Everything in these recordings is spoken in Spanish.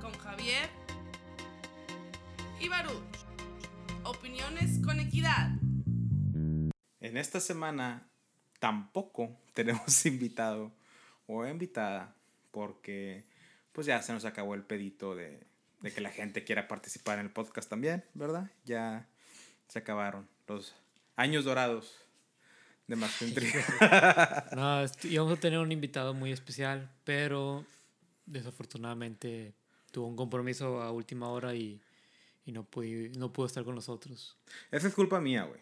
Con Javier y Baruch. Opiniones con equidad. En esta semana tampoco tenemos invitado o invitada porque pues ya se nos acabó el pedito de, de que la gente quiera participar en el podcast también, ¿verdad? Ya se acabaron los años dorados de más no, íbamos a tener un invitado muy especial, pero desafortunadamente tuvo un compromiso a última hora y, y no, pude, no pudo estar con nosotros. Esa es culpa mía, güey.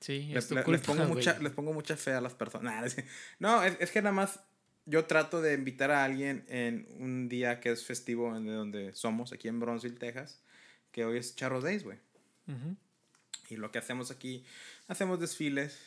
Sí, les, les, pongo mucha, les pongo mucha fe a las personas. No, es, es, que nada más yo trato de invitar a alguien en un día que es festivo en donde somos, aquí en Bronzeville, Texas, que hoy es Charro Days, güey. Y lo que hacemos aquí, hacemos desfiles.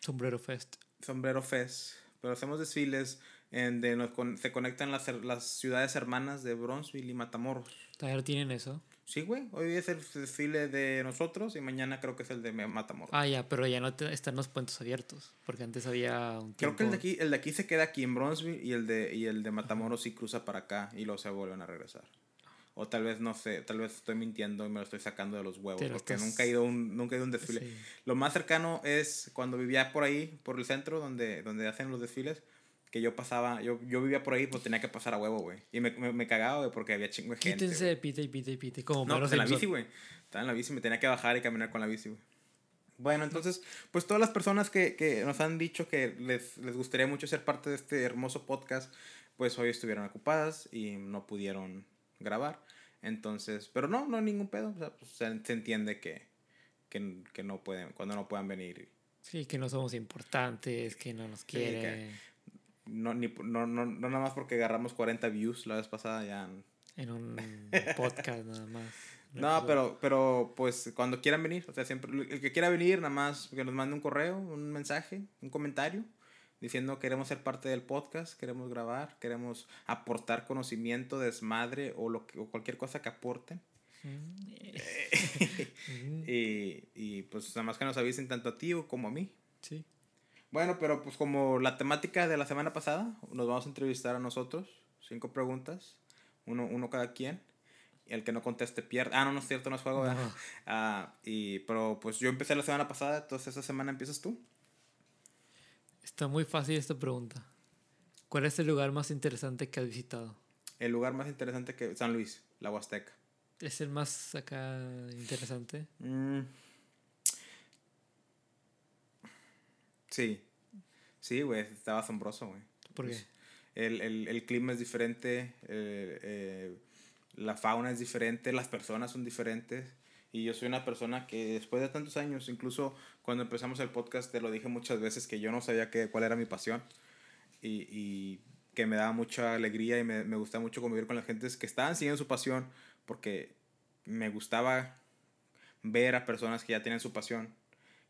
Sombrero Fest. Sombrero Fest. Pero hacemos desfiles en de se conectan las, las ciudades hermanas de Bronzeville y Matamoros. ¿Todavía tienen eso? Sí, güey. Hoy es el desfile de nosotros y mañana creo que es el de Matamoros. Ah, ya, pero ya no están los puentes abiertos. Porque antes había un tiempo... Creo que el de aquí, el de aquí se queda aquí en Bronzeville y el de, y el de Matamoros sí cruza para acá y luego se vuelven a regresar. O tal vez, no sé, tal vez estoy mintiendo y me lo estoy sacando de los huevos. Porque nunca, he ido un, nunca he ido a un desfile. Lo más cercano es cuando vivía por ahí, por el centro, donde, donde hacen los desfiles que yo pasaba, yo, yo vivía por ahí, pues tenía que pasar a huevo, güey. Y me, me, me cagaba, güey, porque había chingo de gente. Quítense de pite y pite y pite, como No, pues en la bici, güey. Estaba en la bici, me tenía que bajar y caminar con la bici, güey. Bueno, entonces, pues todas las personas que, que nos han dicho que les, les gustaría mucho ser parte de este hermoso podcast, pues hoy estuvieron ocupadas y no pudieron grabar. Entonces, pero no, no hay ningún pedo. O sea, pues, se, entiende que, que, que, no pueden, cuando no puedan venir. Sí, que no somos importantes, que no nos quieren no, ni, no, no, no nada más porque agarramos 40 views la vez pasada ya. En un podcast nada más. No, pero, pero pues cuando quieran venir, o sea, siempre, el que quiera venir, nada más que nos mande un correo, un mensaje, un comentario, diciendo queremos ser parte del podcast, queremos grabar, queremos aportar conocimiento, desmadre o, lo o cualquier cosa que aporten. Mm. y, y pues nada más que nos avisen tanto a ti como a mí. Sí. Bueno, pero pues como la temática de la semana pasada, nos vamos a entrevistar a nosotros. Cinco preguntas, uno, uno cada quien. Y el que no conteste pierde. Ah, no, no es cierto, no es juego. Ah, y, pero pues yo empecé la semana pasada, entonces esa semana empiezas tú. Está muy fácil esta pregunta. ¿Cuál es el lugar más interesante que has visitado? El lugar más interesante que San Luis, la Huasteca. ¿Es el más acá interesante? Mm. Sí. Sí, güey, estaba asombroso, güey. ¿Por qué? El, el, el clima es diferente, eh, eh, la fauna es diferente, las personas son diferentes. Y yo soy una persona que después de tantos años, incluso cuando empezamos el podcast, te lo dije muchas veces que yo no sabía que, cuál era mi pasión. Y, y que me daba mucha alegría y me, me gustaba mucho convivir con la gente que estaban siguiendo su pasión porque me gustaba ver a personas que ya tienen su pasión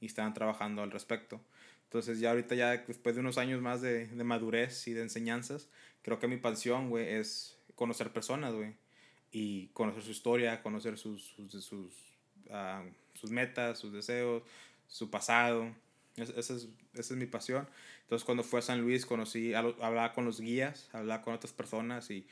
y estaban trabajando al respecto. Entonces ya ahorita ya después de unos años más de, de madurez y de enseñanzas, creo que mi pasión, güey, es conocer personas, güey. Y conocer su historia, conocer sus, sus, sus, uh, sus metas, sus deseos, su pasado. esa, es, esa es mi pasión. Entonces cuando fui a San Luis conocí, hablaba con los guías, hablaba con otras personas y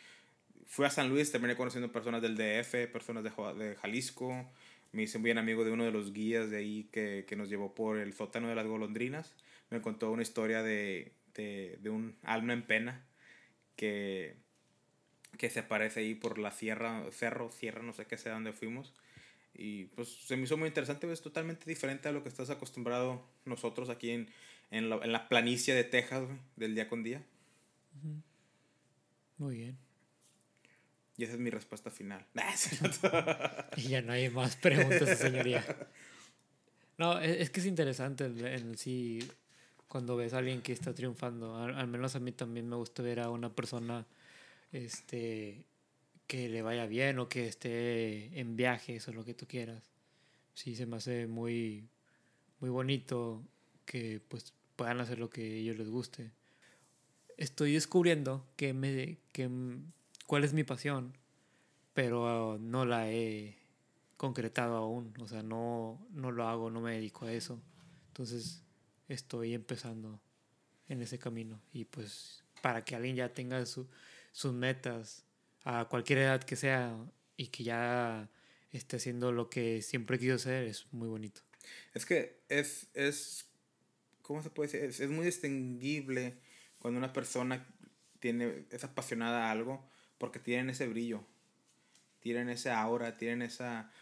fui a San Luis, terminé conociendo personas del DF, personas de, de Jalisco. Me hice bien amigo de uno de los guías de ahí que, que nos llevó por el sótano de las golondrinas me contó una historia de, de, de un alma en pena que, que se aparece ahí por la sierra, cerro, sierra, no sé qué sea donde fuimos. Y pues se me hizo muy interesante, es totalmente diferente a lo que estás acostumbrado nosotros aquí en, en, la, en la planicie de Texas, del día con día. Muy bien. Y esa es mi respuesta final. y ya no hay más preguntas, señoría. No, es, es que es interesante en sí cuando ves a alguien que está triunfando. Al, menos a mí también me gusta ver a una persona este, que le vaya bien o que esté en viajes o lo que tú quieras. Sí, se me hace muy, muy bonito que pues puedan hacer lo que a ellos les guste. Estoy descubriendo que me, que, cuál es mi pasión, pero no la he concretado aún. O sea, no, no lo hago, no me dedico a eso. Entonces, estoy empezando en ese camino. Y pues para que alguien ya tenga su, sus metas a cualquier edad que sea y que ya esté haciendo lo que siempre quiso hacer es muy bonito. Es que es, es ¿cómo se puede decir? Es, muy distinguible cuando una persona tiene, es apasionada a algo porque tienen ese brillo, tienen esa aura, tienen esa,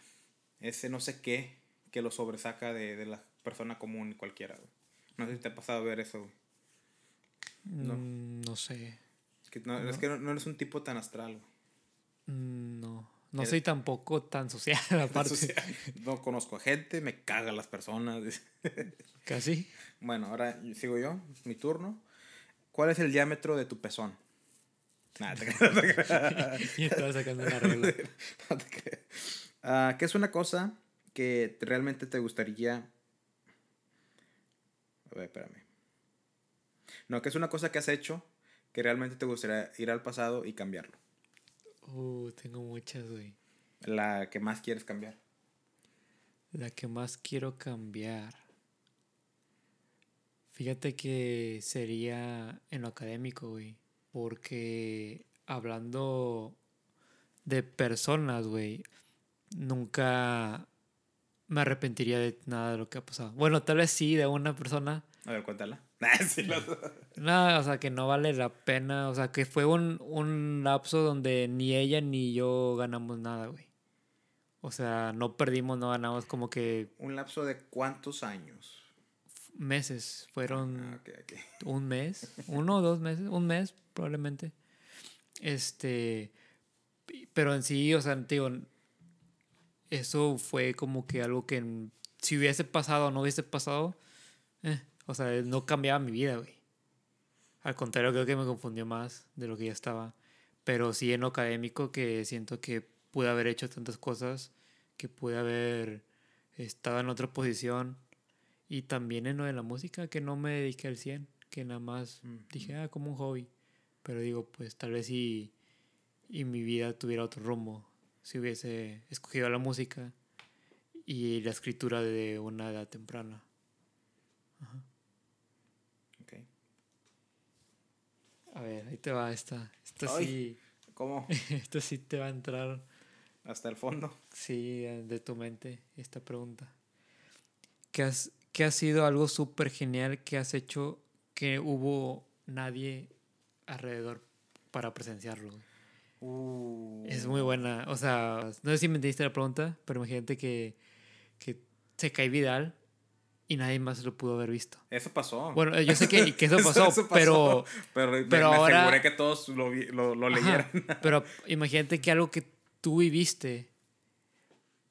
ese no sé qué que lo sobresaca de, de la persona común cualquiera. No sé si te ha pasado a ver eso. No, mm, no sé. Es que no, Es que no, eres un tipo tan astral. Mm, no. No soy tampoco tan social, aparte. No conozco a gente, me cagan las personas. ¿Casi? Bueno, ahora sigo yo, mi turno. ¿Cuál es el diámetro de tu pezón? Nada, te Y estaba sacando una regla. no te uh, ¿Qué es una cosa que realmente te gustaría. Espérame. No, ¿qué es una cosa que has hecho que realmente te gustaría ir al pasado y cambiarlo? Uh, tengo muchas, güey. La que más quieres cambiar. La que más quiero cambiar. Fíjate que sería en lo académico, güey. Porque hablando de personas, güey, nunca me arrepentiría de nada de lo que ha pasado. Bueno, tal vez sí, de una persona. A ver, cuéntala. no, o sea, que no vale la pena. O sea, que fue un, un lapso donde ni ella ni yo ganamos nada, güey. O sea, no perdimos, no ganamos, como que... ¿Un lapso de cuántos años? meses, fueron ah, un mes, uno o dos meses, un mes probablemente. Este, pero en sí, o sea, digo, eso fue como que algo que si hubiese pasado o no hubiese pasado, eh, o sea, no cambiaba mi vida, güey. Al contrario, creo que me confundió más de lo que ya estaba. Pero sí en lo académico que siento que pude haber hecho tantas cosas, que pude haber estado en otra posición y también en lo de la música, que no me dediqué al 100, que nada más dije, ah, como un hobby. Pero digo, pues tal vez si y mi vida tuviera otro rumbo, si hubiese escogido la música y la escritura de una edad temprana. Ajá. A ver, ahí te va esta. Esto sí. ¿Cómo? Esto sí te va a entrar. Hasta el fondo. Sí, de tu mente, esta pregunta. ¿Qué has, ¿Qué ha sido algo súper genial que has hecho que hubo nadie alrededor para presenciarlo? Uh. Es muy buena. O sea, no sé si me entendiste la pregunta, pero imagínate que, que se cae Vidal y nadie más lo pudo haber visto. Eso pasó. Bueno, yo sé que, que eso, pasó, pero. Pero, pero me, ahora, aseguré que todos lo, lo, lo leyeran. pero imagínate que algo que tú viviste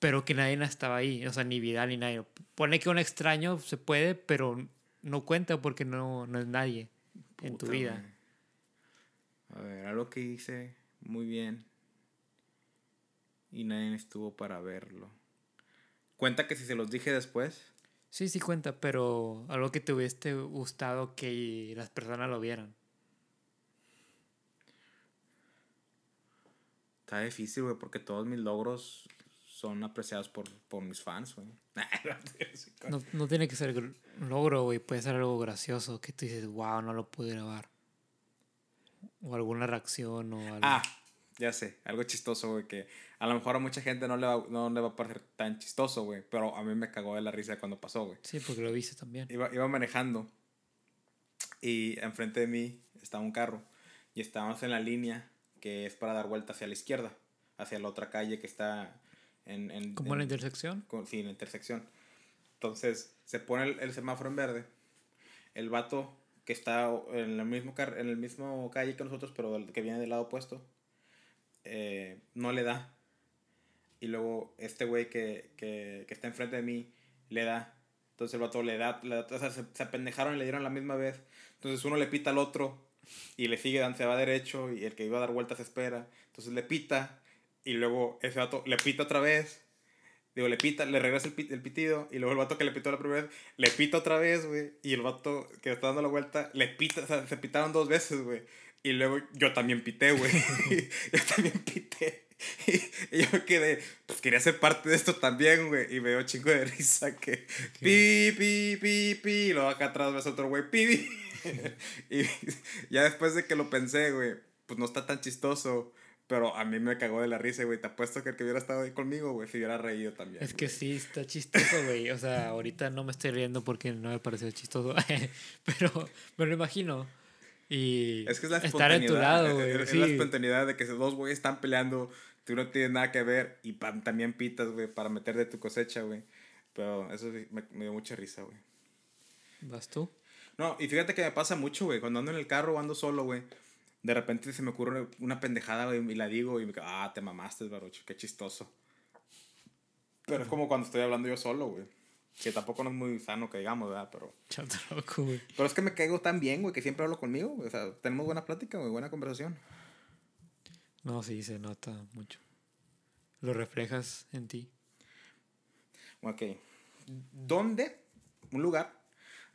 pero que nadie estaba ahí, o sea, ni Vidal ni nadie. Pone que un extraño se puede, pero no cuenta porque no, no es nadie en tu vida. A ver, algo que hice muy bien y nadie estuvo para verlo. ¿Cuenta que si se los dije después? Sí, sí cuenta, pero algo que te hubiese gustado que las personas lo vieran. Está difícil, güey, porque todos mis logros son apreciados por, por mis fans, güey. no, no tiene que ser un logro, güey. Puede ser algo gracioso que tú dices, wow, no lo pude grabar. O alguna reacción o algo. Ah, ya sé, algo chistoso, güey, que a lo mejor a mucha gente no le va, no le va a parecer tan chistoso, güey, pero a mí me cagó de la risa cuando pasó, güey. Sí, porque lo viste también. Iba, iba manejando y enfrente de mí estaba un carro y estábamos en la línea que es para dar vuelta hacia la izquierda, hacia la otra calle que está en, en, ¿Como en la intersección? sí, en la intersección. Entonces se pone el, semáforo en verde. El vato que está en el mismo, car en el mismo calle que nosotros, pero que viene del lado opuesto, eh, no le da. Y luego este güey que, que, que, está enfrente de mí le da. Entonces el vato le da, o sea, se, se, apendejaron y le dieron la misma vez. Entonces uno le pita al otro y le sigue, se va derecho y el que iba a dar vueltas espera. Entonces le pita y luego ese vato le pita otra vez. Digo, le pita, le regresa el, el pitido. Y luego el vato que le pitó la primera vez, le pita otra vez, güey. Y el vato que está dando la vuelta, le pita, o sea, se pitaron dos veces, güey. Y luego yo también pité, güey. yo también pité. Y, yo quedé, pues quería ser parte de esto también, güey. Y me dio chingo de risa que pi, pi, pi, pi. Y luego acá atrás ves otro güey, pi, pi. y ya después de que lo pensé, güey pues no está tan chistoso. Pero a mí me cagó de la risa, güey. Te apuesto que el que hubiera estado ahí conmigo, güey, se hubiera reído también. Es que sí, está chistoso, güey. O sea, ahorita no me estoy riendo porque no me parece chistoso. pero me lo imagino. Y Es que es la estar en tu lado, es- güey. Es, es la espontaneidad de que esos dos güeyes están peleando, tú no tienes nada que ver y pam, también pitas, güey, para meter de tu cosecha, güey. Pero eso me, me dio mucha risa, güey. ¿Vas tú? No, y fíjate que me pasa mucho, güey. Cuando ando en el carro o ando solo, güey. De repente se me ocurre una pendejada, güey, y la digo y me quedo, ah, te mamaste, barocho, qué chistoso. Pero es como cuando estoy hablando yo solo, güey. Que tampoco no es muy sano que digamos, ¿verdad? Pero, Chato loco, güey. pero es que me caigo tan bien, güey, que siempre hablo conmigo. O sea, tenemos buena plática, güey, buena conversación. No, sí, se nota mucho. Lo reflejas en ti. Ok. ¿Dónde, un lugar,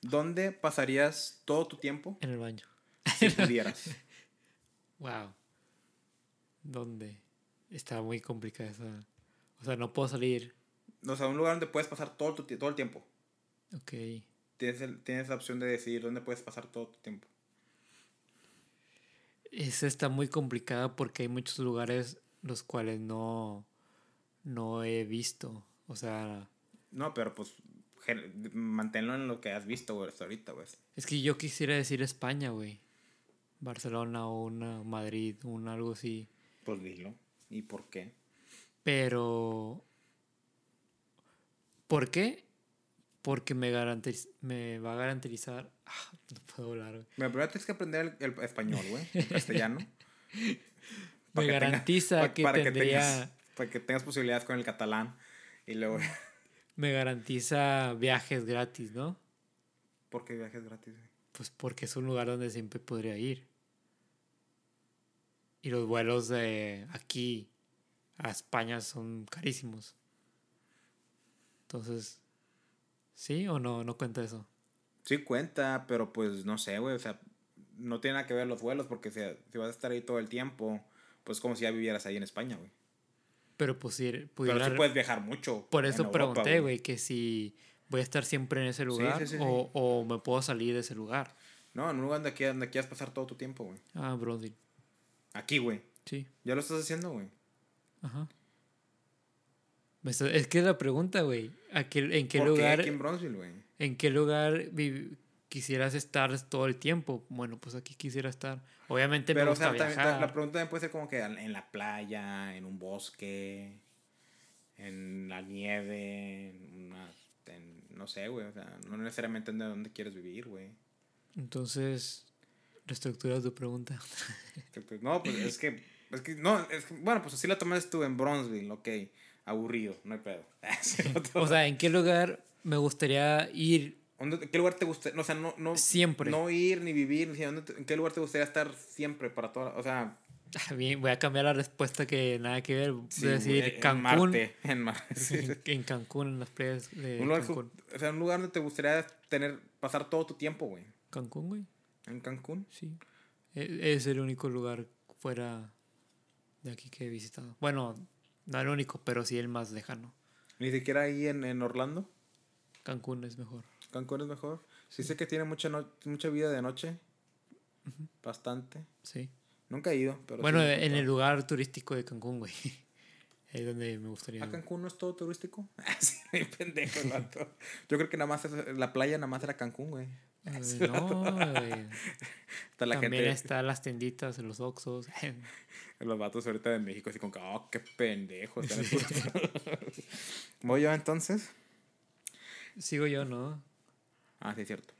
dónde pasarías todo tu tiempo En el baño. si pudieras? Wow. ¿Dónde? Está muy complicada esa. O sea, no puedo salir. O sea, un lugar donde puedes pasar todo, tu, todo el tiempo. Ok. Tienes, el- tienes la opción de decidir dónde puedes pasar todo tu tiempo. Esa está muy complicada porque hay muchos lugares los cuales no, no he visto. O sea, No, pero pues manténlo en lo que has visto, güey, hasta ahorita, güey. es que yo quisiera decir España, güey. Barcelona o una Madrid, un algo así. Pues dilo. ¿Y por qué? Pero... ¿Por qué? Porque me, garantiz me va a garantizar... Ah, no puedo hablar, güey. Mira, primero tienes que aprender el, el español, güey, el castellano. Me Para tenga- garantiza pa- que para tendría... tengas, para que tengas posibilidades con el catalán. Y luego, Me garantiza viajes gratis, ¿no? ¿por qué viajes gratis? güey? Pues porque es un lugar donde siempre podría ir. Y los vuelos de aquí a España son carísimos. Entonces, ¿sí o no? No cuenta eso. Sí cuenta, pero pues no sé, güey, o sea, no tiene nada que ver los vuelos porque si, si vas a estar ahí todo el tiempo, pues como si ya vivieras ahí en España, güey. Pero pues si Pero pudiera... sí puedes viajar mucho. Por eso Europa, pregunté, güey, que si voy a estar siempre en ese lugar sí, sí, sí. O, o me puedo salir de ese lugar. No, en un lugar donde quieras, donde quieras pasar todo tu tiempo, güey. Ah, Brody. Aquí, güey. Sí, Ya lo estás haciendo, güey. ajá. Me Es que es la pregunta, güey. ¿A qué- ¿En qué ¿Por lugar... qué aquí en Bronzeville, güey? ¿En qué lugar quisieras estar todo el tiempo? Bueno, pues aquí quisiera estar. Obviamente me Pero, o gusta sea, también, viajar. la pregunta también puede ser como que en la playa, en un bosque, en la nieve, en una... en- no sé, güey. O sea, no necesariamente en dónde quieres vivir, güey. Entonces, reestructura tu pregunta. No, pues es que... Es que, no, es que, bueno, pues así la tomaste tú en Bronzeville, ok. Aburrido, no hay pedo. o sea, ¿en qué lugar me gustaría ir ¿Dónde- ¿Qué lugar te gusta? No, o sea, no, no, siempre? no ir ni vivir. ni ¿dónde te- ¿En qué lugar te gustaría estar siempre para toda? O sea, voy a cambiar la respuesta que nada que ver. Voy sí, a decir en Cancún. Marte, en Marte. sí. En, Cancún, en las playas de Un lugar, Cancún. o sea, un lugar donde te gustaría tener, pasar todo tu tiempo, güey. Cancún, güey. En Cancún. Sí. E- Es el único lugar fuera de aquí que he visitado. Bueno, no el único, pero sí el más lejano. Ni siquiera ahí en, en Orlando. Cancún es mejor. Cancún es mejor. Sí sé que tiene mucha, no- mucha vida de noche. Bastante. Sí. Nunca he ido, pero bueno, sí en el lugar turístico de Cancún, güey. Es donde me gustaría. ¿A Cancún no es todo turístico? sí, pendejo el vato. Yo creo que nada más la playa nada más era Cancún, güey. Eh, no, güey. Está la También gente, están las tienditas, los Oxxos. los vatos ahorita de México, así como que, oh, qué pendejo. estos". ¿Voy yo entonces? Sigo yo, ¿no? Ah, sí, es cierto.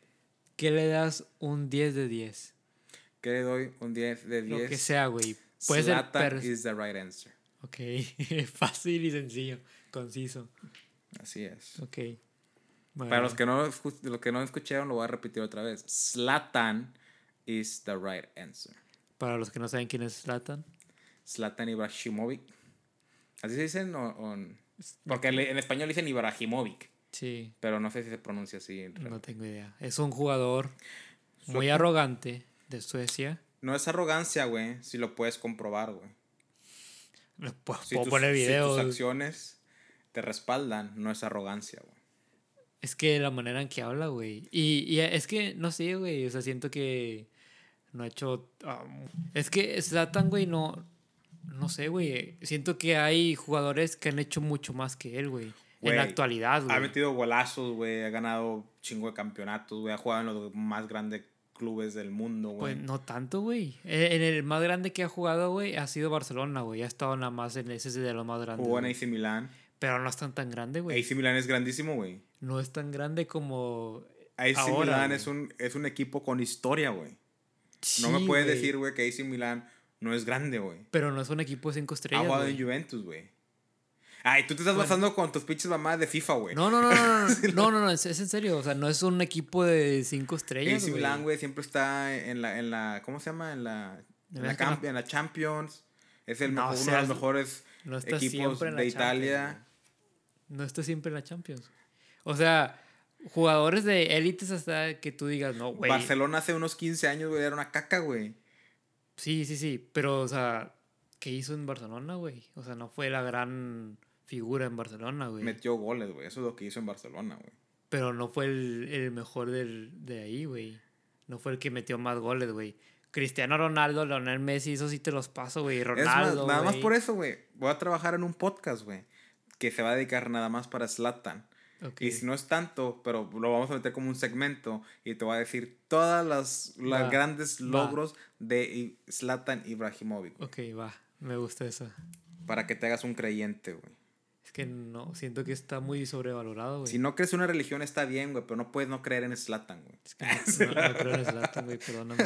¿Qué le das un 10 de 10? ¿Qué le doy? Un 10 de 10. Lo que sea, güey. Puede ser Zlatan per- is the right answer. Ok, fácil y sencillo, conciso. Así es. Ok. Para los que, no, los que no escucharon, lo voy a repetir otra vez. Zlatan is the right answer. para los que no saben quién es Zlatan, Zlatan Ibrahimovic. ¿Así se dicen? O, o- Porque en español dicen Ibrahimovic. sí, Pero no sé si se pronuncia así. no tengo idea. Es un jugador muy arrogante de Suecia. No es arrogancia, güey, si lo puedes comprobar, güey. Le puedo, Si, tus- poner si videos. tus acciones te respaldan, no es arrogancia, güey. Es que la manera en que habla, güey. Y, y es que, no sé, güey. O sea, siento que No ha hecho. ah, es que Zlatan, güey, no. No sé, güey. Siento que hay jugadores que han hecho mucho más que él, güey. En la Güey, actualidad, Ha güey. metido golazos, güey. Ha ganado chingo de campeonatos, güey. Ha jugado en los más grandes clubes del mundo, güey. Pues no tanto, güey. Eh, En el más grande que ha jugado, güey, ha sido Barcelona, güey. Ha estado nada más en ese de los más grandes. Jugó en. AC Milan. Pero no es tan tan grande, güey. AC Milan es grandísimo, güey. No es tan grande como. AC Ahora, Milan es un, es un equipo con historia, güey. No me puedes decir, güey, que AC Milan no es grande, güey. Pero no es un equipo de cinco Ha estrellas. jugado güey. en Juventus, güey. Ay, tú te estás Bueno. basando con tus pinches mamás de FIFA, güey. No, no, no, no, no, no, no, no, es, es en serio. O sea, no es un equipo de cinco estrellas. AC. Milan, güey, siempre está en la, en la, ¿cómo se llama? En la, en la, camp- en Champions. Es el No mejor- uno de los mejores equipos de Italia. No está siempre en la Champions. O sea, jugadores de élites hasta que tú digas, no, güey. Barcelona hace unos 15 años, güey, era una caca, güey. Sí, sí, sí. Pero, o sea, ¿qué hizo en Barcelona, güey? O sea, no fue la gran figura en Barcelona, güey. Metió goles, güey. Eso es lo que hizo en Barcelona, güey. Pero no fue el, el mejor del, de ahí, güey. No fue el que metió más goles, güey. Cristiano Ronaldo, Leonel Messi, eso sí te los paso, güey. Es más, Ronaldo, nada más por eso, güey. Voy a trabajar en un podcast, güey. Que se va a dedicar nada más para Slatan. Y si no es tanto, pero lo vamos a meter como un segmento y te voy a decir todas las, las Va, grandes va. logros de Slatan Ibrahimovic. güey, Ok, va. Me gusta eso. Para que te hagas un creyente, güey. Que no, siento que está muy sobrevalorado, güey. Si no crees en una religión está bien, güey, pero no puedes no creer en Slatan, güey. Es que no, no- no creo en Zlatan, güey, perdóname.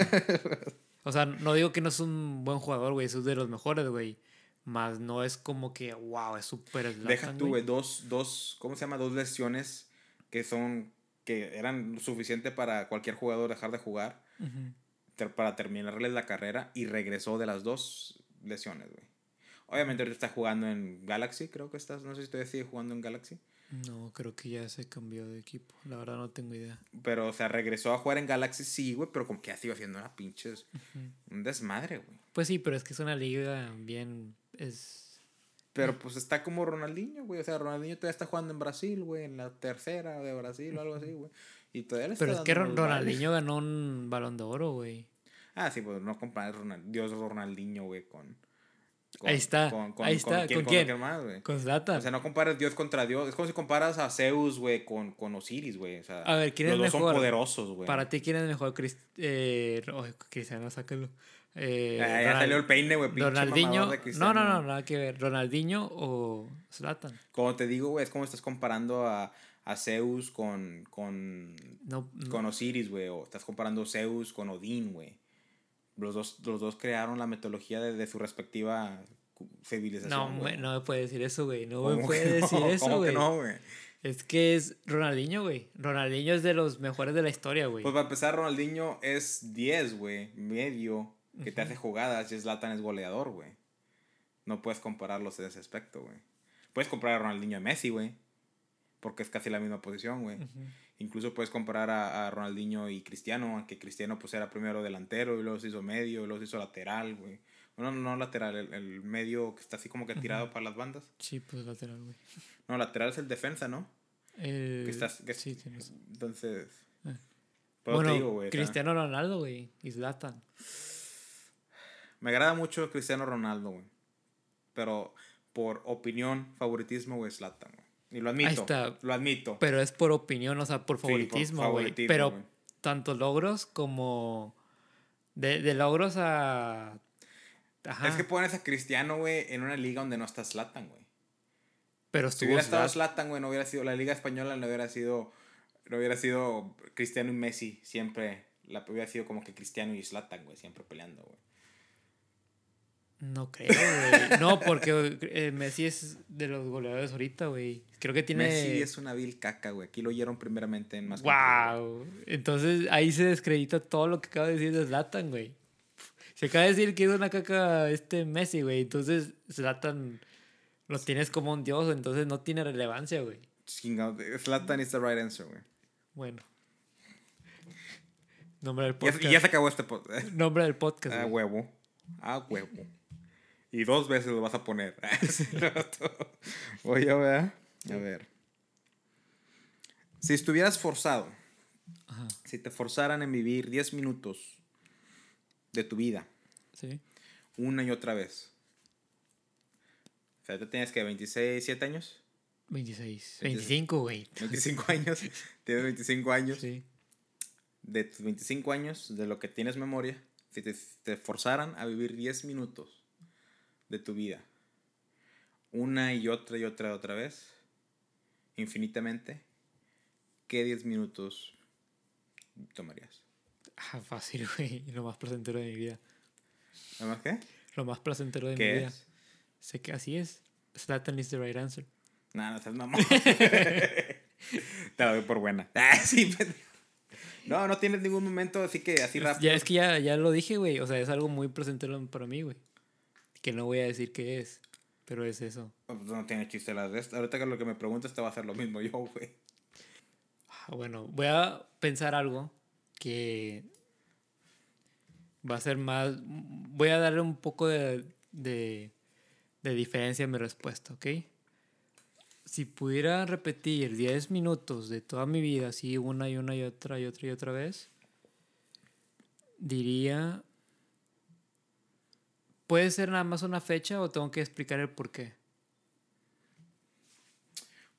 O sea, no digo que no es un buen jugador, güey, es de los mejores, güey. Más no es como que, wow, es súper Zlatan, Deja tú, güey, dos, dos, ¿cómo se llama? Dos lesiones que son, que eran suficiente para cualquier jugador dejar de jugar. Ter- para terminarles la carrera y regresó de las dos lesiones, güey. Obviamente ahorita está jugando en Galaxy, creo que estás, no sé si todavía sigue jugando en Galaxy, No, creo que ya se cambió de equipo. La verdad no tengo idea. pero o sea, regresó a jugar en Galaxy, sí, güey, pero como que ya sigo haciendo una pinches, un desmadre, güey. Pues sí, pero es que es una liga bien. Es. Pero pues está como Ronaldinho, güey, o sea, Ronaldinho todavía está jugando en Brasil, güey, en la tercera de Brasil o algo así, güey. Y todavía le está Pero es que. Ronaldinho ganó un balón de oro, güey. Ah, sí, pues no compares Ronald, Dios Ronaldinho, güey, con, con- Ahí está, ahí está, ¿con quién? quién más, güey? Con Zlatan. O sea, no compares Dios contra Dios. Es como si comparas a Zeus, güey, con, con Osiris, güey. O sea, A ver, ¿quién los es dos son mejor? poderosos, güey. Para ti, ¿quién es mejor? Crist eh, ay, Cristiano, sácalo. Eh, Ah, ya Ronald- salió el peine, güey. Ronaldinho. No, no, no, nada que ver. ¿Ronaldinho o Zlatan? Como te digo, güey, es como estás comparando a, a Zeus con, con, No, no. con Osiris, güey. O estás comparando Zeus con Odín, güey. Los dos, los dos crearon la mitología de, de su respectiva civilización. No, güey. me- no me puede decir eso, güey. No ¿Cómo me puede no? decir eso, ¿Cómo que güey. no, güey? Es que es Ronaldinho, güey. Ronaldinho es de los mejores de la historia, güey. Pues para empezar, Ronaldinho es 10, güey. Medio. Que te hace jugadas. Y Zlatan es goleador, güey. No puedes compararlos en ese aspecto, güey. Puedes comparar a Ronaldinho a Messi, güey. Porque es casi la misma posición, güey. Ujú. Incluso puedes comparar a, a Ronaldinho y Cristiano, aunque Cristiano pues era primero delantero y luego se hizo medio y luego se hizo lateral, güey. Bueno, no, no lateral, el, el medio que está así como que tirado para las bandas. Sí, pues lateral, güey. No, lateral es el defensa, ¿no? El- Que estás, que- Sí, tienes. Entonces... Eh. Pero Bueno, te digo, güey. o sea, Cristiano Ronaldo, güey. Y Zlatan. Me agrada mucho Cristiano Ronaldo, güey. Pero por opinión, favoritismo, güey, Zlatan, güey. Y lo admito. está. Lo admito. Pero es por opinión, o sea, por Sí, favoritismo, güey. favoritismo, Pero güey. tanto logros como. De, de logros a. Ajá. Es que pones a Cristiano, güey, en una liga donde no está Zlatan, güey. pero Si hubiera estado. Zlatan, güey, no hubiera sido... La liga española no hubiera sido... No hubiera sido Cristiano y Messi siempre... La hubiera sido como que Cristiano y Zlatan, güey, siempre peleando, güey. No creo, güey. No, porque eh, Messi es de los goleadores ahorita, güey. Creo que tiene. Messi es una vil caca, güey. Aquí lo oyeron primeramente en más. ¡Wow! Entonces ahí se descredita todo lo que acaba de decir de Zlatan, güey. Se acaba de decir que es una caca este Messi, güey. Entonces Zlatan lo tienes como un dios, entonces no tiene relevancia, güey. Zlatan is the right answer, güey. Bueno. Nombre del podcast. Y ya se acabó este podcast. Nombre del podcast. A güey. huevo. A huevo. Y dos veces lo vas a poner. Oye, ¿verdad? A ver. Si estuvieras forzado, Ajá. si te forzaran en vivir 10 minutos de tu vida. Sí. Una y otra vez. O sea, tú tienes que 26, 7 años. 26. 25, güey. 25 años. Tienes 25 años. Sí. De tus 25 años, de lo que tienes memoria, si te, te forzaran a vivir 10 minutos de tu vida, una y otra y otra y otra vez, infinitamente, ¿qué 10 minutos tomarías? Ah, fácil, güey. Lo más placentero de mi vida. ¿Nada más qué? Lo más placentero de mi ¿Qué vida. es? Sé que así es. Slatan is the right answer. Nada, no seas mamón. Te la doy por buena. Ah, sí. No, no tienes ningún momento así que así rápido. Ya es que ya, ya lo dije, güey. O sea, es algo muy placentero para mí, güey. Que no voy a decir qué es. Pero es eso. No, pues no tiene chiste la de. Ahorita que lo que me preguntas te va a hacer lo mismo yo, güey. Ah, Bueno, voy a pensar algo que va a ser más... Voy a darle un poco de, de, de diferencia a mi respuesta, ¿ok? Si pudiera repetir 10 minutos de toda mi vida, así una y una y otra y otra y otra vez, diría... ¿Puede ser nada más una fecha o tengo que explicar el por qué?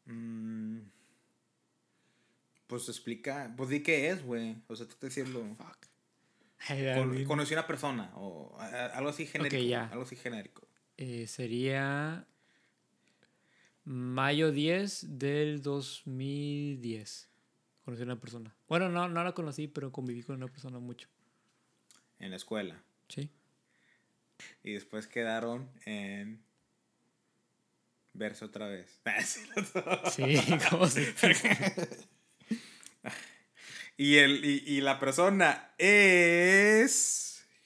Mm, pues explica. Pues di qué es, güey. O sea, tú te decirlo. Fuck. Con- conocí una persona o algo así genérico. ya. Algo así genérico. Eh, sería mayo 10 del 2010. Conocí a una persona. Bueno, no, no la conocí, pero conviví con una persona mucho. En la escuela. Sí. Y después quedaron en. Verse otra vez. Sí, ¿cómo se Y, el, y, y la persona es.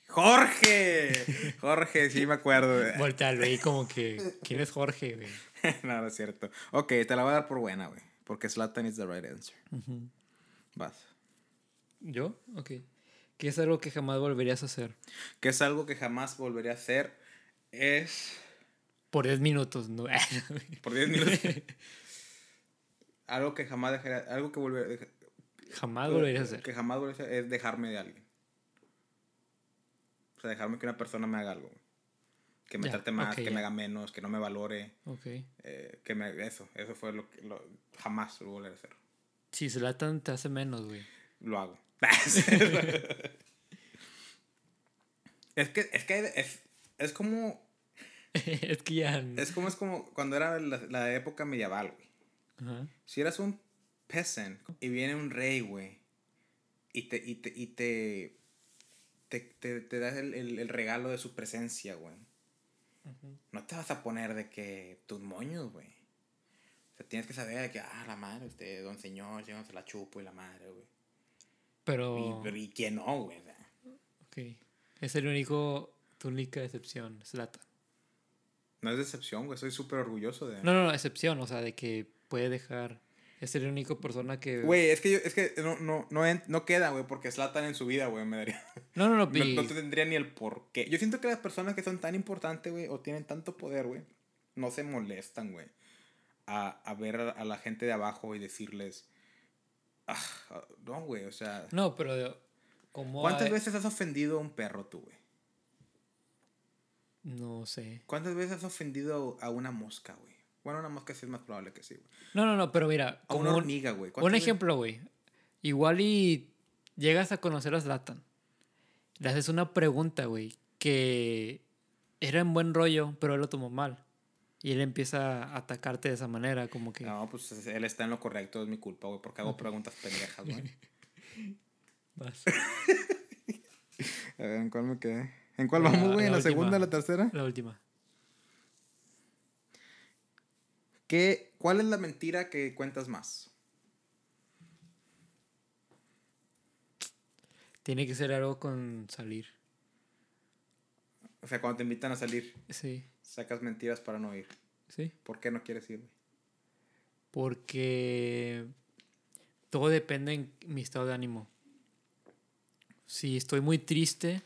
Jorge. Jorge, sí me acuerdo. Voltea al güey como que, ¿quién es Jorge, güey? no, no es cierto. Ok, te la voy a dar por buena, güey. Porque Slatan is the right answer. Vas. ¿Yo? Ok. ¿Qué es algo que jamás volverías a hacer? Que es algo que jamás volveré a hacer. Es. Por 10 minutos, ¿no? Por 10 minutos. algo que jamás dejaré. Algo que volveré. jamás volverías a hacer. Que jamás volveré a hacer es dejarme de alguien. O sea, dejarme que una persona me haga algo. Que me Ya, trate más, que ya. me haga menos, que no me valore. Ok. eh, que me. Eso, eso fue lo que. Lo, jamás lo volveré a hacer. Si Zlatan te hace menos, güey. Lo hago. es que, es que es, es como. es que ya... Es como, es como cuando era la, la época medieval, güey. Si eras un peasant y viene un rey, güey, y te, y te, y te, te, te, te da el, el, el regalo de su presencia, güey. No te vas a poner de que tus moños, güey. O sea, tienes que saber de que, ah, la madre, este, don señor, yo no se la chupo y la madre, güey. Pero... Y, pero, ¿y quién no, güey? Ok. Es el único... Tu única decepción, Zlatan. no es decepción, güey. Soy súper orgulloso de... No, no, no, excepción, o sea, de que puede dejar. Es el único persona que. Güey, es que, yo, es que no, no, no, no queda, güey, porque Slatan en su vida, güey, me daría... No, no, no, No, no tendría ni el por qué. Yo siento que las personas que son tan importantes, güey, o tienen tanto poder, güey, no se molestan, güey, a, a ver a la gente de abajo y decirles, ah, no, güey, o sea, No, pero. Como. ¿cuántas veces has ofendido a un perro tú, güey? No sé. ¿Cuántas veces has ofendido a una mosca, güey? Bueno, una mosca sí es más probable que sí, güey. No, no, no, pero mira. A una hormiga, güey. Un ¿Cuántas veces- ejemplo, güey. Igual y llegas a conocer a Zlatan. Le haces una pregunta, güey, que era en buen rollo, pero él lo tomó mal. Y él empieza a atacarte de esa manera, como que. No, pues él está en lo correcto, es mi culpa, güey, porque hago preguntas pendejas, güey. Vas. A ver, ¿en cuál me quedé? ¿En cuál vamos, güey? ¿En la la segunda, la tercera? La última. ¿Qué, ¿Cuál es la mentira que cuentas más? Tiene que ser algo con salir. O sea, cuando te invitan a salir, Sí, sacas mentiras para no ir. sí. ¿Por qué no quieres ir, güey? Porque todo depende en mi estado de ánimo. Si estoy muy triste,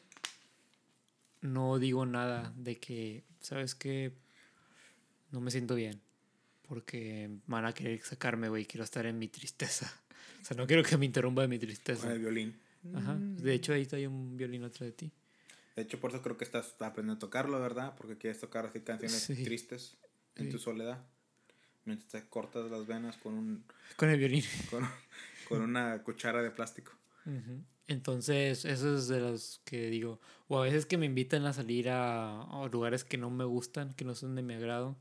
no digo nada de que, ¿sabes qué? No me siento bien. Porque van a querer sacarme, güey. Quiero estar en mi tristeza. O sea, no quiero que me interrumpa de mi tristeza. Con el violín. Ajá. De hecho, ahí está hay un violín atrás de ti. De hecho, por eso creo que estás aprendiendo a tocarlo, ¿verdad? Porque quieres tocar así canciones Sí. tristes en Sí. tu soledad. Mientras te cortas las venas con un Con el violín. con, con una cuchara de plástico. Entonces, eso es de los que digo. O a veces que me invitan a salir a, a lugares que no me gustan, que no son de mi agrado.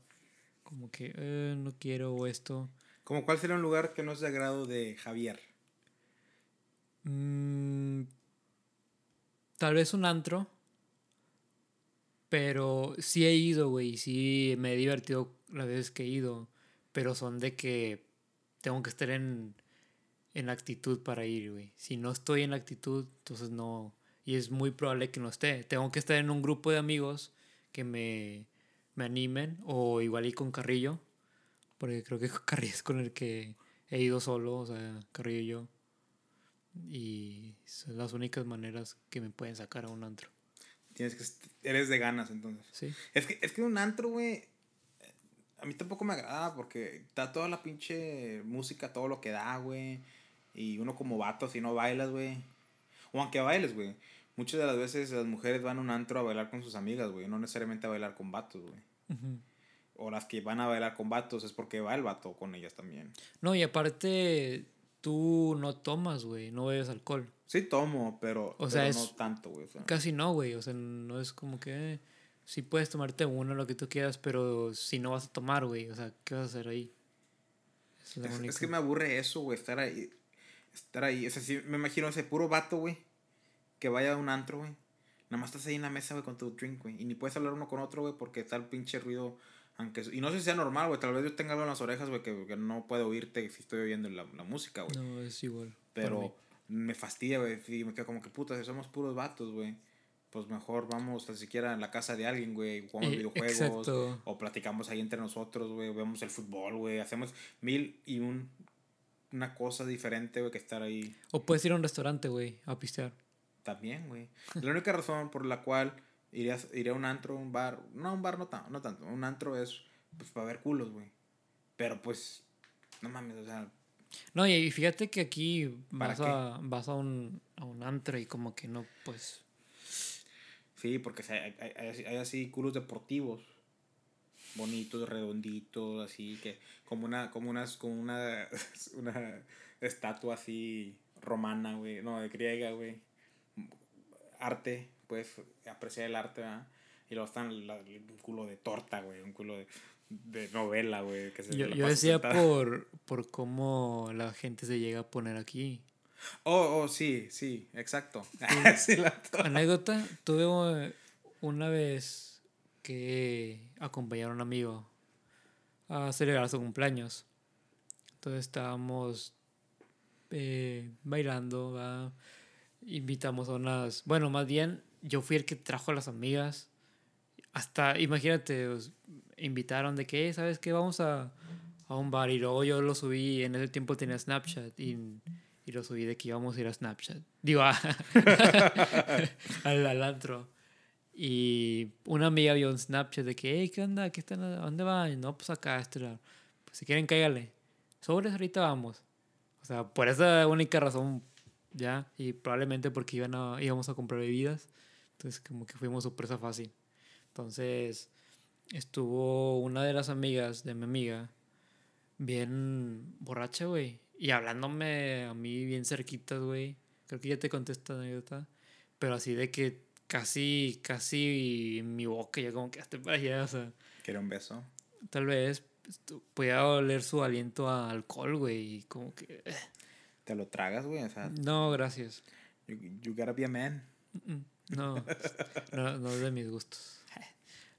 Como que "Eh, no quiero esto. Como cuál sería un lugar que no es de agrado de Javier. Mm, tal vez un antro. Pero sí he ido, güey. Sí me he divertido las veces que he ido. Pero son de que tengo que estar en, en actitud para ir, güey. Si no estoy en actitud, entonces no. Y es muy probable que no esté. Tengo que estar en un grupo de amigos que me, me animen. O igual ir con Carrillo. Porque creo que Carrillo es con el que he ido solo. O sea, Carrillo y yo. Y son las únicas maneras que me pueden sacar a un antro. Tienes que eres de ganas entonces. Sí. Es que es que un antro, güey, a mí tampoco me agrada porque está toda la pinche música, todo lo que da, güey. Y uno como vato, si no bailas, güey. O aunque bailes, güey. Muchas de las veces las mujeres van a un antro a bailar con sus amigas, güey. No necesariamente a bailar con vatos, güey. O las que van a bailar con vatos es porque va el vato con ellas también. No, y aparte, tú no tomas, güey. No bebes alcohol. Sí tomo, pero, O sea, pero no tanto, güey. o sea. Casi no, güey. O sea, no es como que. sí puedes tomarte uno, lo que tú quieras, pero si no vas a tomar, güey. O sea, ¿qué vas a hacer ahí? Es Es, que me aburre eso, güey, estar ahí. Estar ahí. O sea, sí, me imagino ese puro vato, güey, que vaya a un antro, güey. Nada más estás ahí en la mesa, güey, con tu drink, güey. Y ni puedes hablar uno con otro, güey, porque está el pinche ruido. Aunque, y no sé si sea normal, güey. Tal vez yo tenga algo en las orejas, güey, que, que no puedo oírte si estoy oyendo la, la música, güey. No, es igual. Pero me fastidia, güey. Y me quedo como que puta, si somos puros vatos, güey. Pues mejor vamos tan siquiera a la casa de alguien, güey. Jugamos Eh, videojuegos. exacto. O platicamos ahí entre nosotros, güey. Vemos el fútbol, güey. Hacemos mil y un, una cosa diferente, güey, que estar ahí O puedes ir a un restaurante, güey, a pistear. también, güey. La única razón por la cual iría, iría a un antro, un bar. No, un bar no, tan- no tanto. Un antro es pues para ver culos, güey. Pero pues, no mames, o sea, No, y fíjate que aquí ¿Para vas a, vas a un, a un antro y como que no, pues. Sí, porque hay, hay, hay así- culos deportivos. Bonitos, redonditos, así que como una, como unas, como una, una estatua así romana, güey, no, de griega, güey. Arte, pues, apreciar el arte, ¿verdad? Y luego están la- un culo de torta, güey, un culo de, de novela, güey. que se Yo, yo decía sentada. por, por cómo la gente se llega a poner aquí. Oh, oh, sí, sí, exacto. sí, la Anécdota, tuve una vez que acompañar a un amigo a celebrar su cumpleaños. Entonces estábamos eh, bailando, ¿va? invitamos a unas, bueno, más bien yo fui el que trajo a las amigas. Hasta, imagínate, os invitaron de que, "Eh, ¿sabes qué? Vamos a, a un bar y luego yo lo subí, en ese tiempo tenía Snapchat y, y lo subí de que íbamos a ir a Snapchat. Digo, a- al, al antro. Y una amiga vio un Snapchat de que, hey, ¿qué onda? ¿Qué están, ¿A dónde van? No, pues acá, este lado. Pues si quieren, cáigale. Sobres, ahorita vamos. O sea, por esa única razón, ya. Y probablemente porque iban a, íbamos a comprar bebidas. Entonces, como que fuimos su presa fácil. Entonces, estuvo una de las amigas de mi amiga bien borracha, güey. Y hablándome a mí bien cerquitas, güey. Creo que ya te conté esta anécdota. Pero así de que casi, casi en mi boca, ya como que hasta para allá, o sea. Quiero un beso. Tal vez podía oler su aliento a alcohol, güey. Y como que. eh, ¿Te lo tragas, güey? O sea, No, gracias. you, you gotta be a man. Mm, mm, No, no, no es de mis gustos.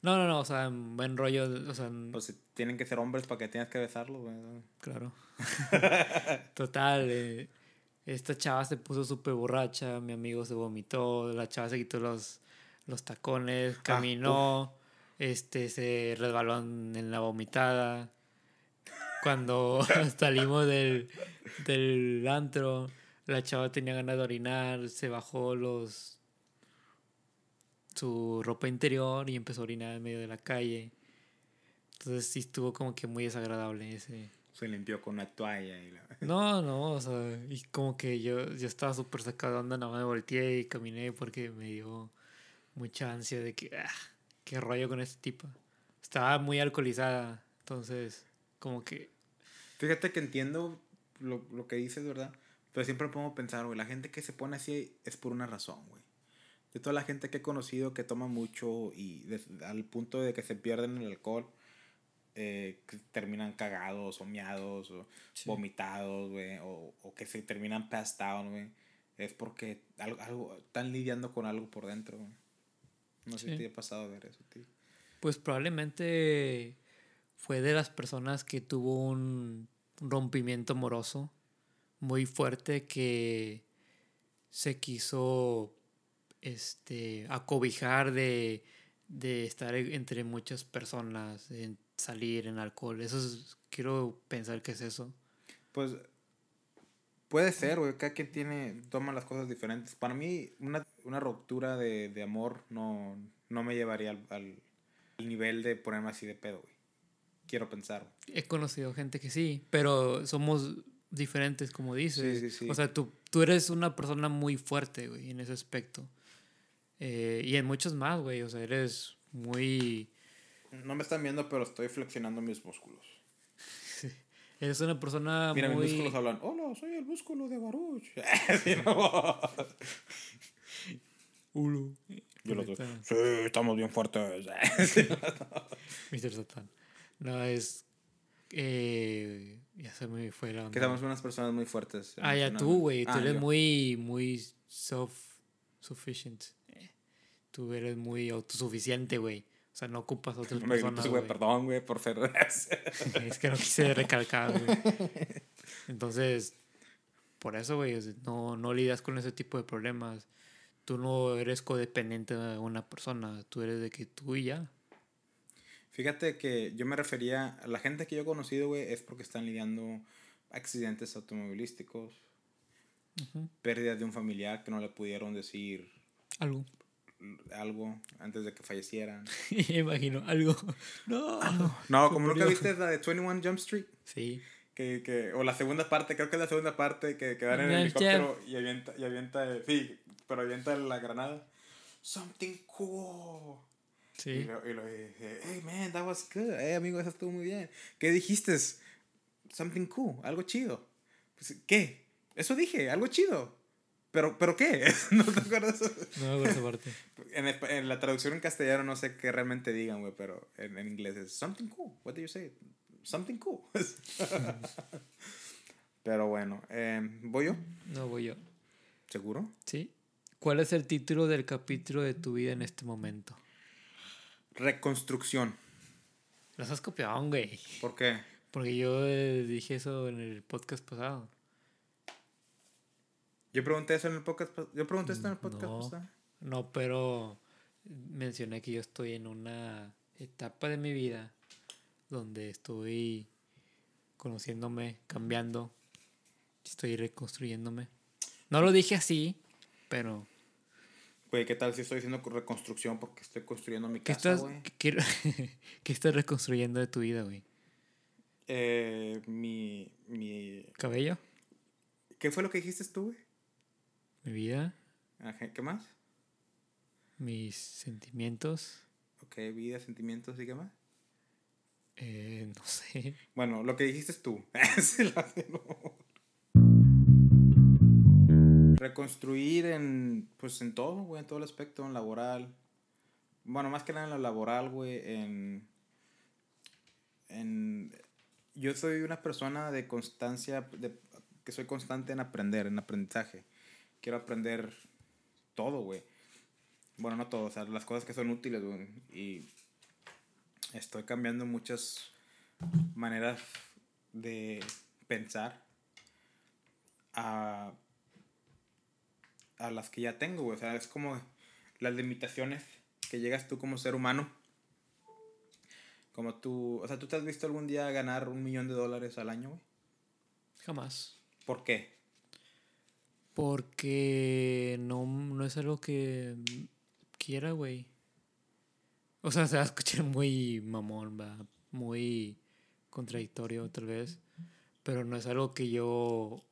No, no, no, o sea, en buen rollo, o sea, Pues tienen que ser hombres para que tengas que besarlo, güey. claro. Total, eh, esta chava se puso súper borracha, mi amigo se vomitó, la chava se quitó los, los tacones, caminó, este, se resbaló en en la vomitada. Cuando salimos del, del antro, la chava tenía ganas de orinar, se bajó los su ropa interior y empezó a orinar en medio de la calle. Entonces sí estuvo como que muy desagradable ese. Se limpió con una toalla y la... No, no, o sea, y como que yo, yo estaba súper sacado de onda, nada más me volteé y caminé porque me dio, mucha ansia de que, ah, qué rollo con este tipo. Estaba muy alcoholizada, entonces, como que... Fíjate que entiendo lo, lo que dices, ¿verdad? Pero siempre me pongo a pensar, güey, la gente que se pone así es por una razón, güey. De toda la gente que he conocido que toma mucho y al punto de que se pierden el alcohol, eh, que terminan cagados o miados o Sí. vomitados, güey, o, o que se terminan passed out, güey, es porque algo, algo, están lidiando con algo por dentro, güey. No sé Sí. si te ha pasado a ver eso, tío. Pues probablemente fue de las personas que tuvo un rompimiento amoroso muy fuerte que se quiso este acobijar de, de estar entre muchas personas, en salir en alcohol. Eso es, quiero pensar que es eso. Pues puede ser, güey. Cada quien tiene, toma las cosas diferentes. Para mí, una, una ruptura de, de amor no, no me llevaría al, al, al nivel de ponerme así de pedo, güey. Quiero pensar. He conocido gente que sí, pero somos diferentes, como dices. sí, sí. O sea, tú, tú eres una persona muy fuerte, güey, en ese aspecto. Eh, y en muchos más, güey. O sea, eres muy... No me están viendo, pero estoy flexionando mis músculos. Eres una persona Mira, muy... mis músculos hablan. Hola, soy el músculo de Baruch. Sí, no. Ulu. Yo lo Sí, estamos bien fuertes. Mr. Satan. No, es... Eh, ya se me fue la que onda. somos unas personas muy fuertes. Ah, ya tú, güey. Tú Ah, eres yo. muy, muy self-sufficient. Tú eres muy autosuficiente, güey. O sea, no ocupas a otras Me personas, güey, güey. perdón, güey, por ser. Es que no quise recalcar, güey. Entonces, por eso, güey, no, no lidias con ese tipo de problemas. Tú no eres codependiente de una persona. Tú eres de que tú y ya. Fíjate que yo me refería a la gente que yo he conocido, güey, es porque están lidiando accidentes automovilísticos, Ujú. pérdidas de un familiar que no le pudieron decir Algo. Algo antes de que fallecieran. Imagino, algo. No. No, como nunca viste la de 21 Jump Street, Sí. que, que, o la segunda parte, creo que es la segunda parte, que, que van en el helicóptero y avienta, y avienta, sí, pero avienta la granada. Something cool. Y Sí. lo, y lo dije, hey man, that was good. Hey amigo, eso estuvo muy bien. ¿Qué dijiste? Something cool, algo chido. Pues, ¿Qué? Eso dije, algo chido. ¿Pero, ¿pero qué? ¿No te acuerdas? No me acuerdo esa parte. En, en la traducción en castellano no sé qué realmente digan, güey, pero en, en inglés es something cool. What do you say? Something cool. pero bueno, eh, ¿voy yo? No voy yo. ¿Seguro? ¿Sí? ¿Cuál es el título del capítulo de tu vida en este momento? Reconstrucción. Las has copiado, güey. ¿Por qué? Porque yo eh, dije eso en el podcast pasado. Yo pregunté eso en el podcast. Yo pregunté esto en el podcast No. pasado. No, pero mencioné que yo estoy en una etapa de mi vida donde estoy conociéndome, cambiando, estoy reconstruyéndome. No lo dije así, pero Güey, ¿qué tal si estoy haciendo reconstrucción porque estoy construyendo mi ¿qué casa, estás, güey? qué, qué estás reconstruyendo de tu vida, güey? Eh, mi, mi... ¿Cabello? ¿Qué fue lo que dijiste tú, güey? ¿Mi vida? Ajá, ¿Qué más? ¿Mis sentimientos? Ok, vida, sentimientos y qué más. Eh, no sé. Bueno, lo que dijiste tú. Sí, la- Reconstruir en, pues en todo, güey, en todo el aspecto, en laboral. Bueno, más que nada en lo laboral, güey, en, en... Yo soy una persona de constancia, de, que soy constante en aprender, en aprendizaje. Quiero aprender todo, güey. Bueno, no todo, o sea, las cosas que son útiles, güey. Y estoy cambiando muchas maneras de pensar a, a las que ya tengo, güey. O sea, es como las limitaciones que llegas tú como ser humano. Como tú, o sea, ¿tú te has visto algún día ganar un millón de dólares al año, güey? Jamás. ¿Por qué? Porque no, no es algo que quiera, güey. O sea, se va a escuchar muy mamón, va. Muy contradictorio, tal vez. Pero no es algo que yo.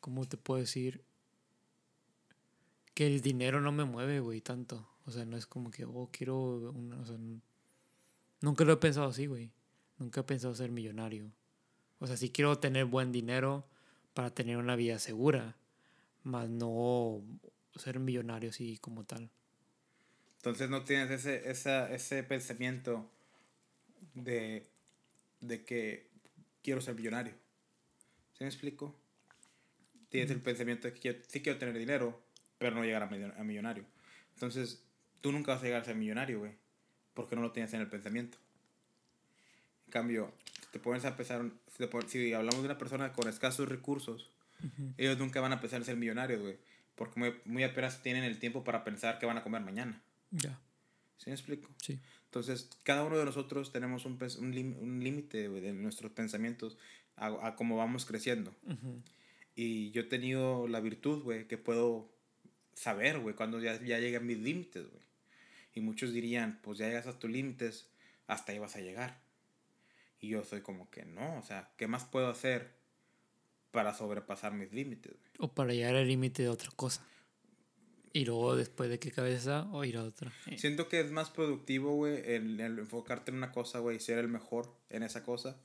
¿Cómo te puedo decir? que el dinero no me mueve, güey, tanto. O sea, no es como que, oh, quiero una, o sea, nunca lo he pensado así, güey. Nunca he pensado ser millonario. O sea, sí quiero tener buen dinero para tener una vida segura, más no ser millonario así como tal. Entonces no tienes ese, esa, ese pensamiento de, de que quiero ser millonario. ¿Sí me explico? Tienes el pensamiento de que sí quiero tener dinero, pero no llegar a, a millonario. Entonces, tú nunca vas a llegar a ser millonario, güey, porque no lo tienes en el pensamiento. En cambio, te pones a pensar, si hablamos de una persona con escasos recursos, ellos nunca van a pensar en ser millonarios, güey, porque muy, muy apenas tienen el tiempo para pensar que van a comer mañana. Ya. ¿Sí me explico? Sí. Entonces, cada uno de nosotros tenemos un, un límite de nuestros pensamientos a, a cómo vamos creciendo. Y yo he tenido la virtud, güey, que puedo saber, güey, cuando ya, ya llegan mis límites, güey. Y muchos dirían, pues ya llegas a tus límites, hasta ahí vas a llegar. Y yo soy como que no, o sea, ¿qué más puedo hacer para sobrepasar mis límites? Güey? O para llegar al límite de otra cosa. Y luego después de qué cabeza o ir a otra. Siento que es más productivo, güey, el, enfocarte en una cosa, güey, y ser el mejor en esa cosa,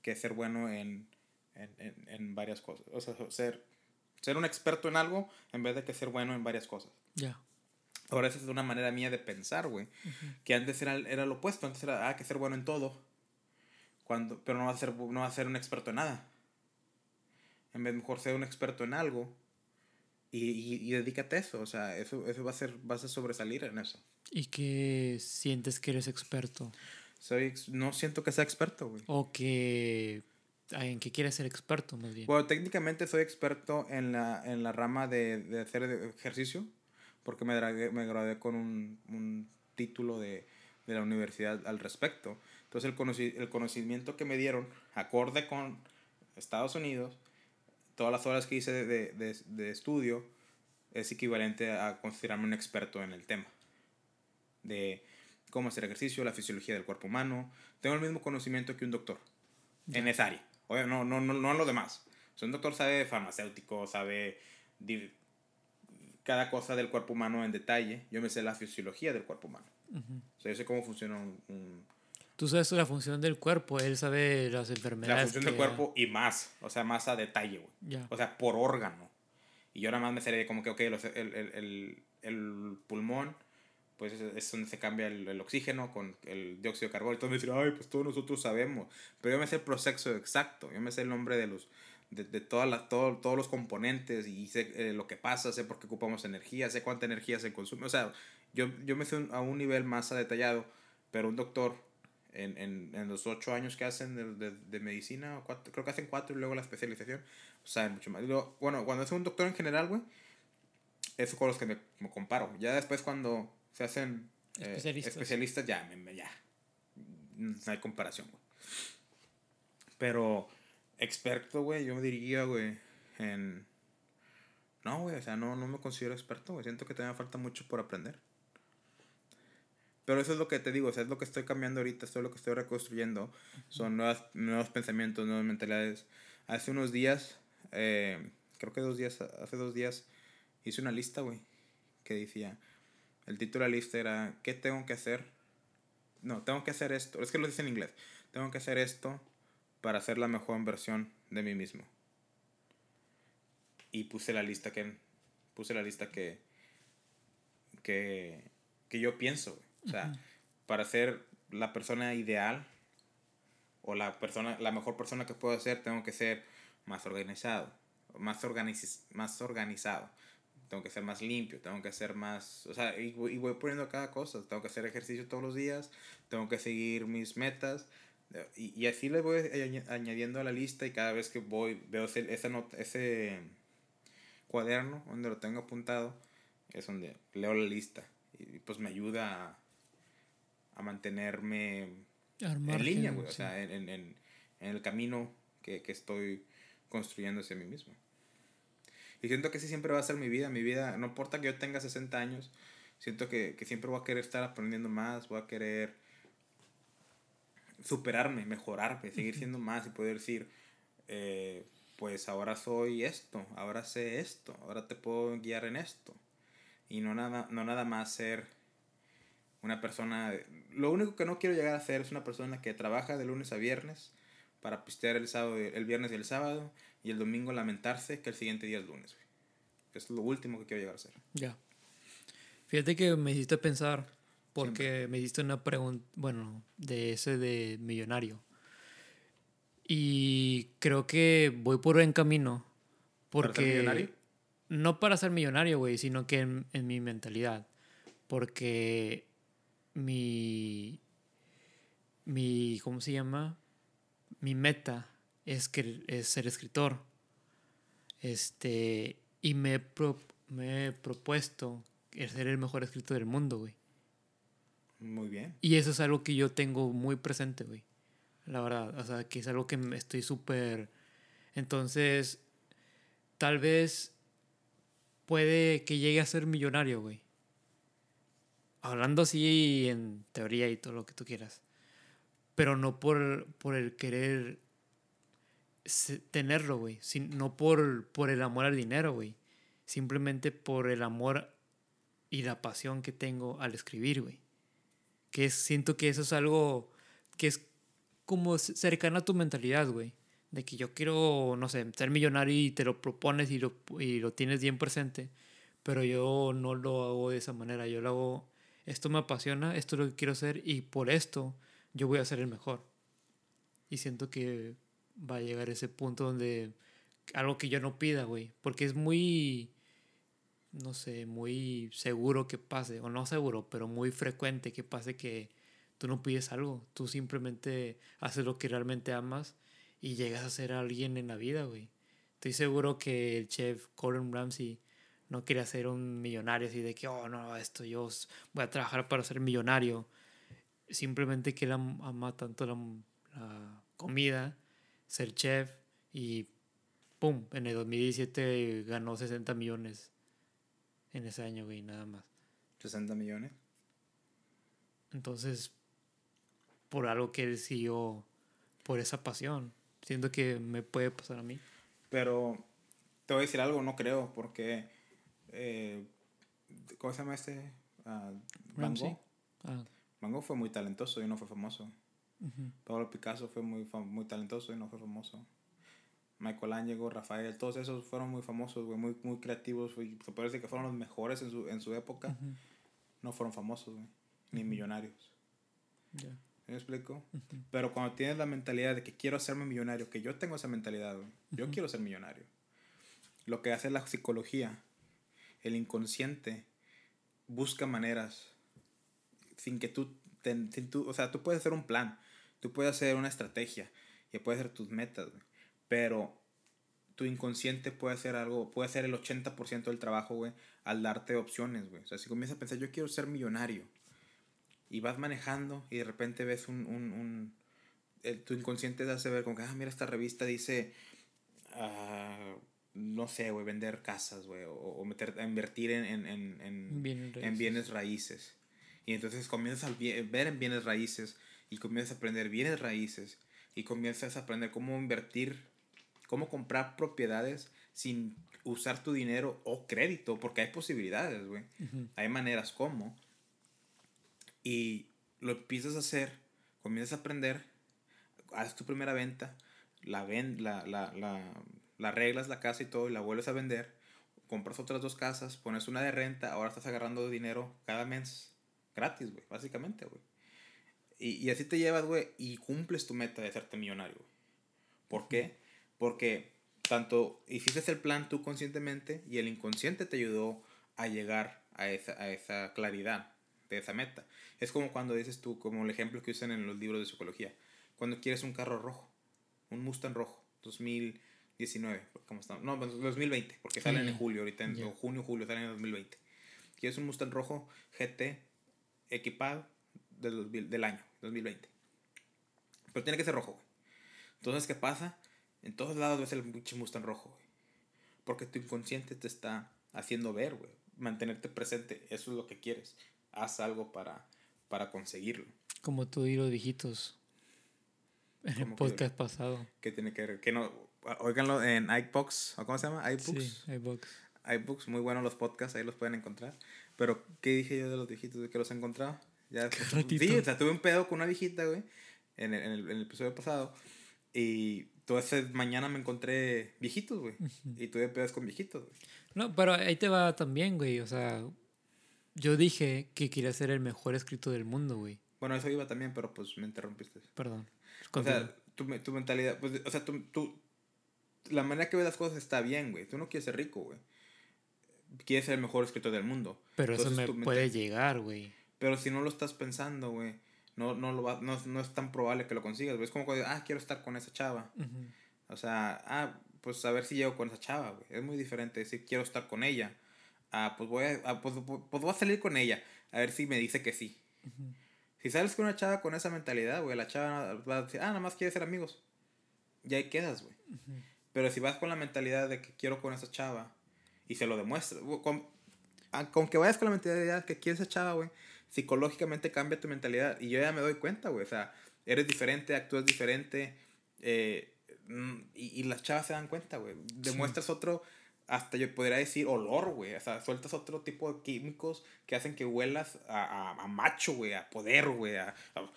que ser bueno en, en, en, en, varias cosas. O sea, ser, ser un experto en algo en vez de que ser bueno en varias cosas. Ya. Ahora esa es una manera mía de pensar, güey. Que antes era, era lo opuesto, antes era, ah, que ser bueno en todo. Cuando, pero no va a ser, no va a ser un experto en nada. En vez de mejor ser un experto en algo y, y, dedícate a eso, o sea, eso, eso va a ser, vas a sobresalir en eso. ¿Y qué sientes que eres experto? Soy, no siento que sea experto, güey. O que, ¿en qué quieres ser experto, más bien? Bueno, técnicamente soy experto en la, en la rama de, de hacer ejercicio, porque me, me gradué con un, un título de, de, la universidad al respecto. Entonces el, el conocimiento que me dieron, acorde con Estados Unidos, todas las horas que hice de, de, de, estudio es equivalente a considerarme un experto en el tema. De cómo hacer ejercicio, la fisiología del cuerpo humano. Tengo el mismo conocimiento que un doctor en esa área. Oye, no, no, no, no en lo demás. O un doctor sabe farmacéutico, sabe cada cosa del cuerpo humano en detalle. Yo me sé la fisiología del cuerpo humano. O sea, yo sé cómo funciona un Tú sabes la función del cuerpo, él sabe las enfermedades. La función del cuerpo y más, o sea, más a detalle, güey. O sea, por órgano. Y yo nada más me seré como que, ok, el, el, el, el pulmón, pues es, donde se cambia el, oxígeno con el dióxido de carbono. Todos me dicen, ay, pues todos nosotros sabemos. Pero yo me sé el proceso exacto, yo me sé el nombre de los de, de todas las, todo, todos los componentes y sé eh, lo que pasa, sé por qué ocupamos energía, sé cuánta energía se consume. O sea, yo, yo me sé a un nivel más detallado, pero un doctor en, en, en, los ocho años que hacen de, de, de medicina, cuatro, creo que hacen cuatro y luego la especialización, saben mucho más. bueno, cuando es un doctor en general, güey, eso con los que me, me, comparo. Ya después cuando se hacen eh, especialistas. ya, ya, no hay comparación, güey. Pero experto, güey, yo me diría, güey, en... No, güey, o sea, no, no me considero experto, güey. Siento que todavía falta mucho por aprender. Pero eso es lo que te digo, o sea, es lo que estoy cambiando ahorita, esto es lo que estoy reconstruyendo. Son nuevas, nuevos pensamientos, nuevas mentalidades. Hace unos días, eh, creo que dos días, hace dos días, hice una lista, güey, que decía, el título de la lista era, ¿qué tengo que hacer? No, tengo que hacer esto, es que lo dice en inglés, tengo que hacer esto para hacer la mejor versión de mí mismo. Y puse la lista que, puse la lista que, que, que yo pienso, güey. O sea, para ser la persona ideal o la, persona, la mejor persona que puedo ser, tengo que ser más organizado, más, organiz más organizado. Tengo que ser más limpio, tengo que ser más... O sea, y, voy poniendo cada cosa. Tengo que hacer ejercicio todos los días, tengo que seguir mis metas. Y, y así le voy añadiendo a la lista y cada vez que voy, veo ese, nota, ese cuaderno donde lo tengo apuntado, es donde leo la lista. Y pues me ayuda a mantenerme en línea, güey. O sea, en, en, en, el camino que, que, estoy construyendo hacia mí mismo. Y siento que sí siempre va a ser mi vida. Mi vida, no importa que yo tenga 60 años, siento que, que siempre voy a querer estar aprendiendo más, voy a querer superarme, mejorarme, seguir siendo más y poder decir, eh, pues ahora soy esto, ahora sé esto, ahora te puedo guiar en esto. Y no nada, no nada más ser una persona... Lo único que no quiero llegar a ser es una persona que trabaja de lunes a viernes para pistear el, sábado, el viernes y el sábado y el domingo lamentarse que el siguiente día es lunes. Es lo último que quiero llegar a ser. Ya. Fíjate que me hiciste pensar, porque me hiciste una pregunta, bueno, de ese de millonario. Y creo que voy por buen camino. Porque, ¿Para ser millonario? No para ser millonario, güey, sino que en, en mi mentalidad. Porque mi. Mi. ¿Cómo se llama? Mi meta es, que, es ser escritor. Este. Y me pro- me he propuesto ser el mejor escritor del mundo, güey. Muy bien. Y eso es algo que yo tengo muy presente, güey. La verdad, o sea, que es algo que estoy súper... Entonces, tal vez puede que llegue a ser millonario, güey. Hablando así en teoría y todo lo que tú quieras. Pero no por, por el querer tenerlo, güey. No por, por el amor al dinero, güey. Simplemente por el amor y la pasión que tengo al escribir, güey que es- siento que eso es algo que es como cercano a tu mentalidad, güey. De que yo quiero, no sé, ser millonario y te lo propones y lo, y lo tienes bien presente, pero yo no lo hago de esa manera. Yo lo hago, esto me apasiona, esto es lo que quiero hacer y por esto yo voy a ser el mejor. Y siento que va a llegar ese punto donde algo que yo no pida, güey, porque es muy no sé, muy seguro que pase, o no seguro, pero muy frecuente que pase que tú no pides algo, tú simplemente haces lo que realmente amas y llegas a ser alguien en la vida, güey. Estoy seguro que el chef Gordon Ramsay no quería ser un millonario así de que, oh, no, esto yo voy a trabajar para ser millonario. Simplemente que él am- ama tanto la, la comida, ser chef y, ¡pum!, en el 2017 ganó 60 millones en ese año, güey, nada más. 60 millones. Entonces, por algo que él siguió, por esa pasión, siento que me puede pasar a mí. Pero te voy a decir algo, no creo, porque. Eh, ¿Cómo se llama este? Ah, Van. Gogh. Ah, Van Gogh fue muy talentoso y no fue famoso. Pablo Picasso fue muy, muy talentoso y no fue famoso. Michelangelo, Rafael, todos esos fueron muy famosos, güey, muy, muy creativos. güey, Se puede decir que fueron los mejores en su, en su época. No fueron famosos, güey, ni millonarios. ¿Me explico? Pero cuando tienes la mentalidad de que quiero hacerme millonario, que yo tengo esa mentalidad, güey, yo quiero ser millonario. Lo que hace la psicología, el inconsciente, busca maneras sin que tú, ten- sin tú, o sea, tú puedes hacer un plan, tú puedes hacer una estrategia y puedes hacer tus metas, güey, pero tu inconsciente puede hacer algo, puede hacer el 80% del trabajo, güey, al darte opciones, güey. O sea, si comienzas a pensar, yo quiero ser millonario, y vas manejando y de repente ves un, un, un el- tu inconsciente te hace ver como que, ah, mira, esta revista dice, ah, no sé, güey, vender casas, güey, o, o meter, invertir en, en, en, en, Bienes en raíces. bienes raíces. Y entonces comienzas a ver en bienes raíces y comienzas a aprender bienes raíces y comienzas a aprender cómo invertir, cómo comprar propiedades sin usar tu dinero o crédito, porque hay posibilidades, güey. Hay maneras como. Y lo empiezas a hacer, comienzas a aprender, haces tu primera venta, la, ven, la, la, la, la arreglas la casa y todo y la vuelves a vender, compras otras dos casas, pones una de renta, ahora estás agarrando dinero cada mes gratis, güey, básicamente, güey. Y, y así te llevas, güey, y cumples tu meta de hacerte millonario, güey. ¿Por qué? Porque tanto hiciste el plan tú conscientemente y el inconsciente te ayudó a llegar a esa, a esa claridad de esa meta. Es como cuando dices tú, como el ejemplo que usan en los libros de psicología, cuando quieres un carro rojo, un Mustang rojo, 2019, ¿cómo estamos? No, pues, 2020, porque salen en julio, ahorita en junio, julio, salen en 2020. Quieres un Mustang rojo GT equipado del, 2000 del año, 2020. Pero tiene que ser rojo, güey. Entonces, ¿qué pasa? En todos lados ves el pinche Mustang rojo, güey. Porque tu inconsciente te está haciendo ver, güey. Mantenerte presente. Eso es lo que quieres. Haz algo para, para conseguirlo. Como tú y los viejitos. En el ¿Cómo que- podcast pasado. ¿Qué tiene que ver? Que no... Óiganlo en iBox. ¿O cómo se llama? iBooks. Sí, iBox. iBooks, muy buenos los podcasts, ahí los pueden encontrar. Pero, ¿qué dije yo de los viejitos de que los he encontrado? Ya, sí, o sea, tuve un pedo con una viejita, güey, en el, en el, en el episodio pasado. Y toda esa mañana me encontré viejitos, güey. Y tuve pedos con viejitos, güey. No, pero ahí te va también, güey. O sea, yo dije que quería ser el mejor escrito del mundo, güey. Bueno, eso iba también, pero pues me interrumpiste. Perdón. O Continúa. sea, tu, tu mentalidad, pues, o sea, tú, tú- la manera que ves las cosas está bien, güey. Tú no quieres ser rico, güey. Quieres ser el mejor escritor del mundo. pero eso me puede llegar, güey. Pero si no lo estás pensando, güey, no, no, lo va, no, no es tan probable que lo consigas, güey. Es como cuando, ah, quiero estar con esa chava. O sea, ah, pues a ver si llego con esa chava, güey. Es muy diferente decir, quiero estar con ella. Ah, pues voy a, ah, pues, pues voy a salir con ella. A ver si me dice que sí. Si sales con una chava con esa mentalidad, güey, la chava va a decir, ah, nada más quiere ser amigos. Y ahí quedas, güey. Pero si vas con la mentalidad de que quiero con esa chava y se lo demuestras, con, con que vayas con la mentalidad que quieres esa chava, güey, psicológicamente cambia tu mentalidad. Y yo ya me doy cuenta, güey. O sea, eres diferente, actúas diferente. eh, mm, y, y las chavas se dan cuenta, güey. Demuestras otro, hasta yo podría decir olor, güey. O sea, sueltas otro tipo de químicos que hacen que huelas a, a, a macho, güey, a poder, güey, a, a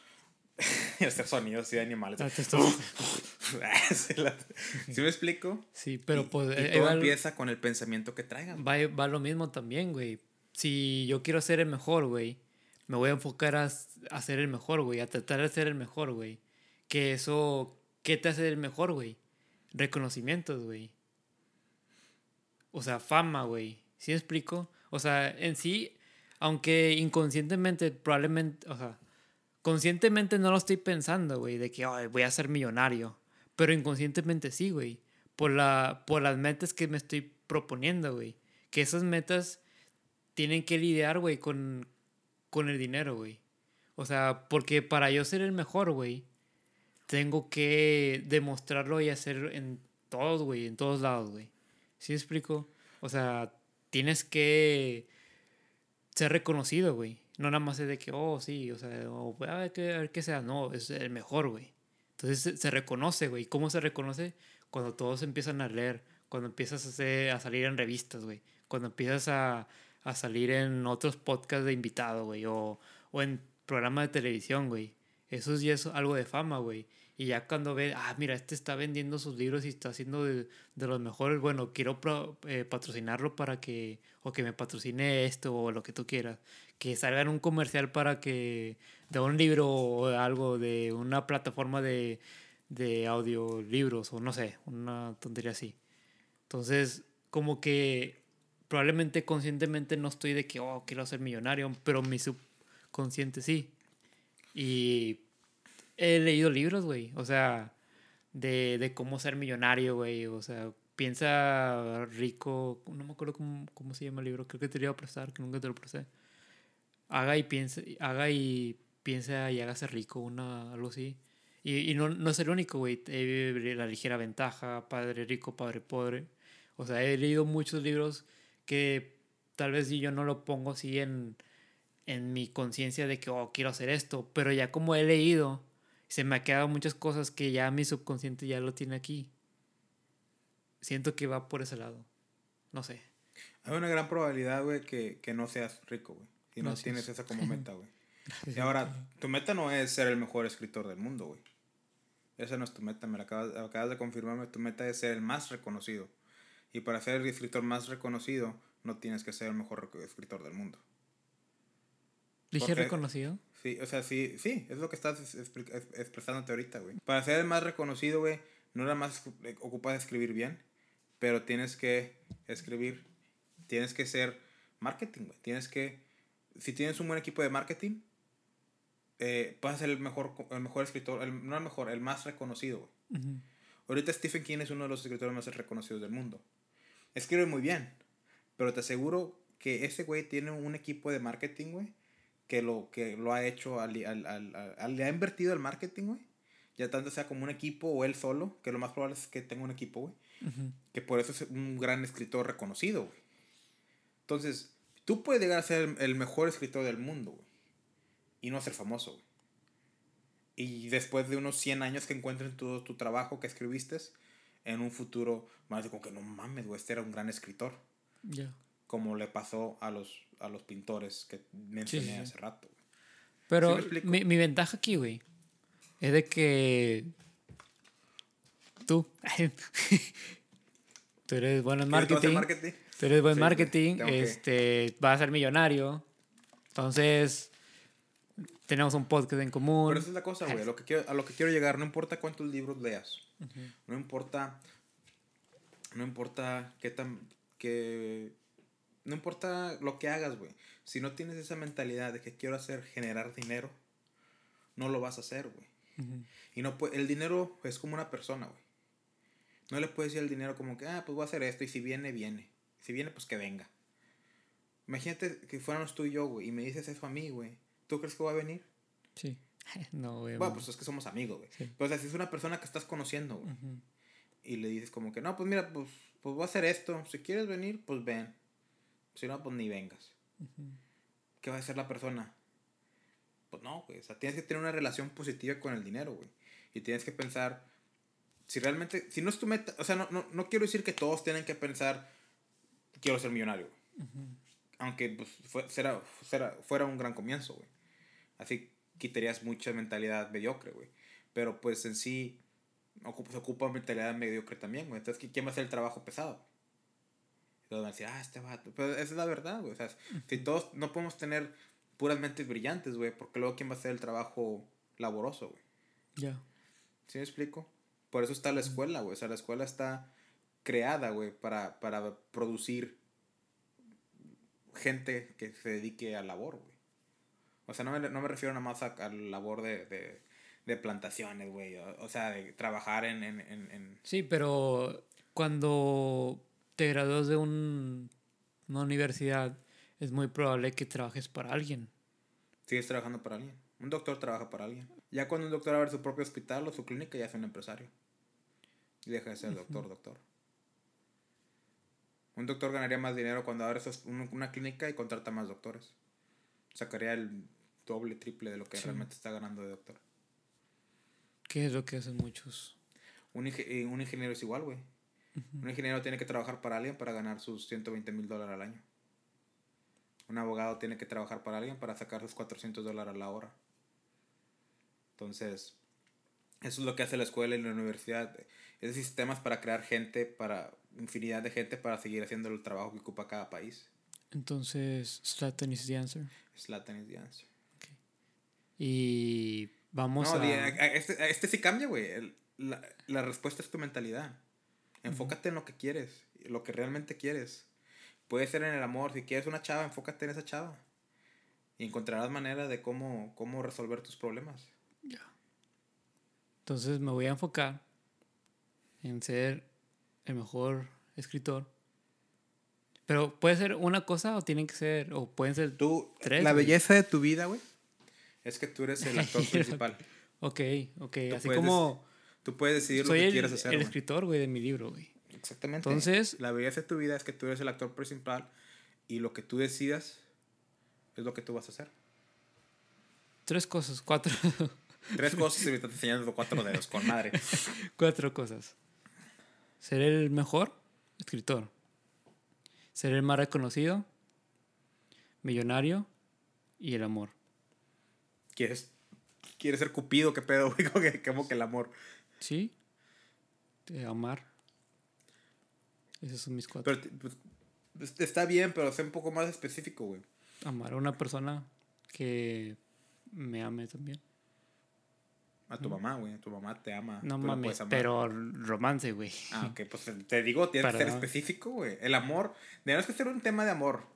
hacer sonidos y animales. ¿Sí ¿Sí me explico? Sí, pero Y- pues y eh, todo empieza con el pensamiento que traigan. va, va lo mismo también, güey. Si yo quiero ser el mejor, güey, me voy a enfocar a, a ser el mejor, güey, a tratar de ser el mejor, güey. Que eso, ¿qué te hace el mejor, güey? Reconocimientos, güey. O sea, fama, güey. ¿Sí me explico? O sea, en sí, aunque inconscientemente, probablemente, o sea, conscientemente no lo estoy pensando, güey, de que "Ay, voy a ser millonario. Pero inconscientemente sí, güey. Por, la, por las metas que me estoy proponiendo, güey. Que esas metas tienen que lidiar, güey, con, con el dinero, güey. O sea, porque para yo ser el mejor, güey, tengo que demostrarlo y hacer en todos, güey, en todos lados, güey. ¿Sí me explico? O sea, tienes que ser reconocido, güey. No nada más es de que, oh, sí, o sea, o, a, ver qué, a ver qué sea. No, es el mejor, güey. Entonces se, reconoce, güey. ¿Cómo se reconoce? Cuando todos empiezan a leer, cuando empiezas a, salir en revistas, güey. Cuando empiezas a, a salir en otros podcasts de invitado, güey. O, o en programas de televisión, güey. Eso es ya es algo de fama, güey. Y ya cuando ve, ah, mira, este está vendiendo sus libros y está haciendo de, de los mejores, bueno, quiero pro- eh, patrocinarlo para que, o que me patrocine esto o lo que tú quieras. Que salga en un comercial para que, de un libro o algo, de una plataforma de, de audiolibros o no sé, una tontería así. Entonces, como que probablemente conscientemente no estoy de que, oh, quiero ser millonario, pero mi subconsciente sí. Y he leído libros, güey, o sea, de, de cómo ser millonario, güey, o sea, piensa rico, no me acuerdo cómo, cómo se llama el libro, creo que te lo iba a prestar, que nunca te lo presté. Haga y piense, haga y piensa y hágase rico, una, algo así. Y, y no, no es el único, güey. La ligera ventaja, Padre rico, Padre pobre. O sea, he leído muchos libros que tal vez si yo no lo pongo así en, en mi conciencia de que, oh, quiero hacer esto. Pero ya como he leído, se me han quedado muchas cosas que ya mi subconsciente ya lo tiene aquí. Siento que va por ese lado. No sé. Hay una gran probabilidad, güey, que, que no seas rico, güey. Si no Gracias. tienes esa como meta, güey. Y ahora, tu meta no es ser el mejor escritor del mundo, güey. Esa no es tu meta, me la acabas, acabas de confirmarme. Tu meta es ser el más reconocido. Y para ser el escritor más reconocido, no tienes que ser el mejor escritor del mundo. Dije reconocido. Sí, o sea, sí, sí, es lo que estás expresándote ahorita, güey. Para ser el más reconocido, güey, no nada más eh, ocupas de escribir bien, pero tienes que escribir, tienes que ser marketing, güey. Tienes que, si tienes un buen equipo de marketing, eh, vas a ser el mejor, el mejor escritor, el, no el mejor, el más reconocido. Ahorita Stephen King es uno de los escritores más reconocidos del mundo. Escribe muy bien, pero te aseguro que ese güey tiene un equipo de marketing, güey, que lo, que lo ha hecho, al, al, al- le ha invertido el marketing, güey. Ya tanto sea como un equipo o él solo, que lo más probable es que tenga un equipo, güey. Que por eso es un gran escritor reconocido, güey. Entonces, tú puedes llegar a ser el, el mejor escritor del mundo, güey. Y no ser famoso, güey. Y después de unos 100 años que encuentren todo tu trabajo que escribiste, en un futuro van a decir como que no mames, güey, este era un gran escritor. Ya. Como le pasó a los, a los pintores que mencioné Sí, sí, hace rato. güey. Pero ¿Sí mi, mi ventaja aquí, güey, es de que tú, tú eres bueno en ¿Quieres conocer marketing, marketing? tú eres buen Sí, marketing, tengo que- este, vas a ser millonario, entonces tenemos un podcast en común. Pero esa es la cosa, güey. A lo que quiero, a lo que quiero llegar, no importa cuántos libros leas. No importa. No importa qué tan. Que, no importa lo que hagas, güey. Si no tienes esa mentalidad de que quiero hacer generar dinero, no lo vas a hacer, güey. Y no el dinero es como una persona, güey. No le puedes decir al dinero como que, ah, pues voy a hacer esto y si viene, viene. Si viene, pues que venga. Imagínate que fuéramos tú y yo, güey, y me dices eso a mí, güey. ¿Tú crees que va a venir? Sí. No, güey. Bueno, pues es que somos amigos, güey. Sí. Pero, o sea, si es una persona que estás conociendo, güey, y le dices como que, no, pues mira, pues, pues voy a hacer esto. Si quieres venir, pues ven. Si no, pues ni vengas. ¿Qué va a hacer la persona? Pues no, güey. O sea, tienes que tener una relación positiva con el dinero, güey. Y tienes que pensar, si realmente, si no es tu meta, o sea, no, no, no quiero decir que todos tienen que pensar, quiero ser millonario, güey. Ujú. Aunque pues, fue- será- será- fuera un gran comienzo, güey. Así quitarías mucha mentalidad mediocre, güey. Pero pues en sí ocupa- se ocupa mentalidad mediocre también, güey. Entonces, ¿qui- ¿quién va a hacer el trabajo pesado? Entonces van a decir, ah, este vato. Pero esa es la verdad, güey. O sea, si todos no podemos tener puras mentes brillantes, güey, porque luego ¿quién va a hacer el trabajo laboroso, güey? Ya. ¿Sí me explico? Por eso está la escuela, güey. O sea, la escuela está creada, güey, para, para producir gente que se dedique a labor, güey. O sea, no me, no me refiero nada más a, a la labor de, de, de plantaciones, güey. O, o sea, de trabajar en, en, en, en- Sí, pero cuando te gradúas de un- una universidad, es muy probable que trabajes para alguien. Sigues trabajando para alguien. Un doctor trabaja para alguien. Ya cuando un doctor abre su propio hospital o su clínica, ya es un empresario. Y deja de ser doctor, doctor. Un doctor ganaría más dinero cuando abre una clínica y contrata más doctores. Sacaría el doble, triple de lo que Sí. realmente está ganando de doctor. Que es lo que hacen muchos. Un, inge- eh, un ingeniero es igual, güey. Un ingeniero tiene que trabajar para alguien para ganar sus 120 mil dólares al año. Un abogado tiene que trabajar para alguien para sacar sus 400 dólares a la hora. Entonces, eso es lo que hace la escuela y la universidad. Es sistemas para crear gente, para infinidad de gente para seguir haciendo el trabajo que ocupa cada país. Entonces, Slatan is the answer. Slatan is the answer. Y vamos No, a... este, este sí cambia, güey. La, la respuesta es tu mentalidad. Enfócate en lo que quieres, lo que realmente quieres. Puede ser en el amor. Si quieres una chava, enfócate en esa chava. Y encontrarás manera de cómo, cómo resolver tus problemas. Entonces me voy a enfocar en ser el mejor escritor. Pero puede ser una cosa o tienen que ser, o pueden ser... Tú, Tres, la güey. belleza de tu vida, güey, es que tú eres el actor principal. Ok, ok. Así como Tú puedes decidir lo que el, quieres hacer. el güey. escritor, güey, de mi libro, güey. Exactamente. Entonces- la belleza de tu vida es que tú eres el actor principal y lo que tú decidas es lo que tú vas a hacer. Tres cosas, cuatro, Tres cosas y me estás enseñando cuatro dedos, con madre. cuatro cosas. Ser el mejor escritor. Ser el más reconocido. Millonario. Y el amor. ¿Quieres, quieres ser cupido? ¿Qué pedo, güey? Como que, como que el amor. ¿Sí? Eh, amar. Esos son mis cuatro. Pero pues, está bien, pero sé un poco más específico, güey. Amar a una persona que me ame también. A tu mamá, güey. Tu mamá te ama. No mames, pero romance, güey. Ah, ok, pues te digo, tienes que ser específico, güey. El amor, tenemos que hacer un tema de amor.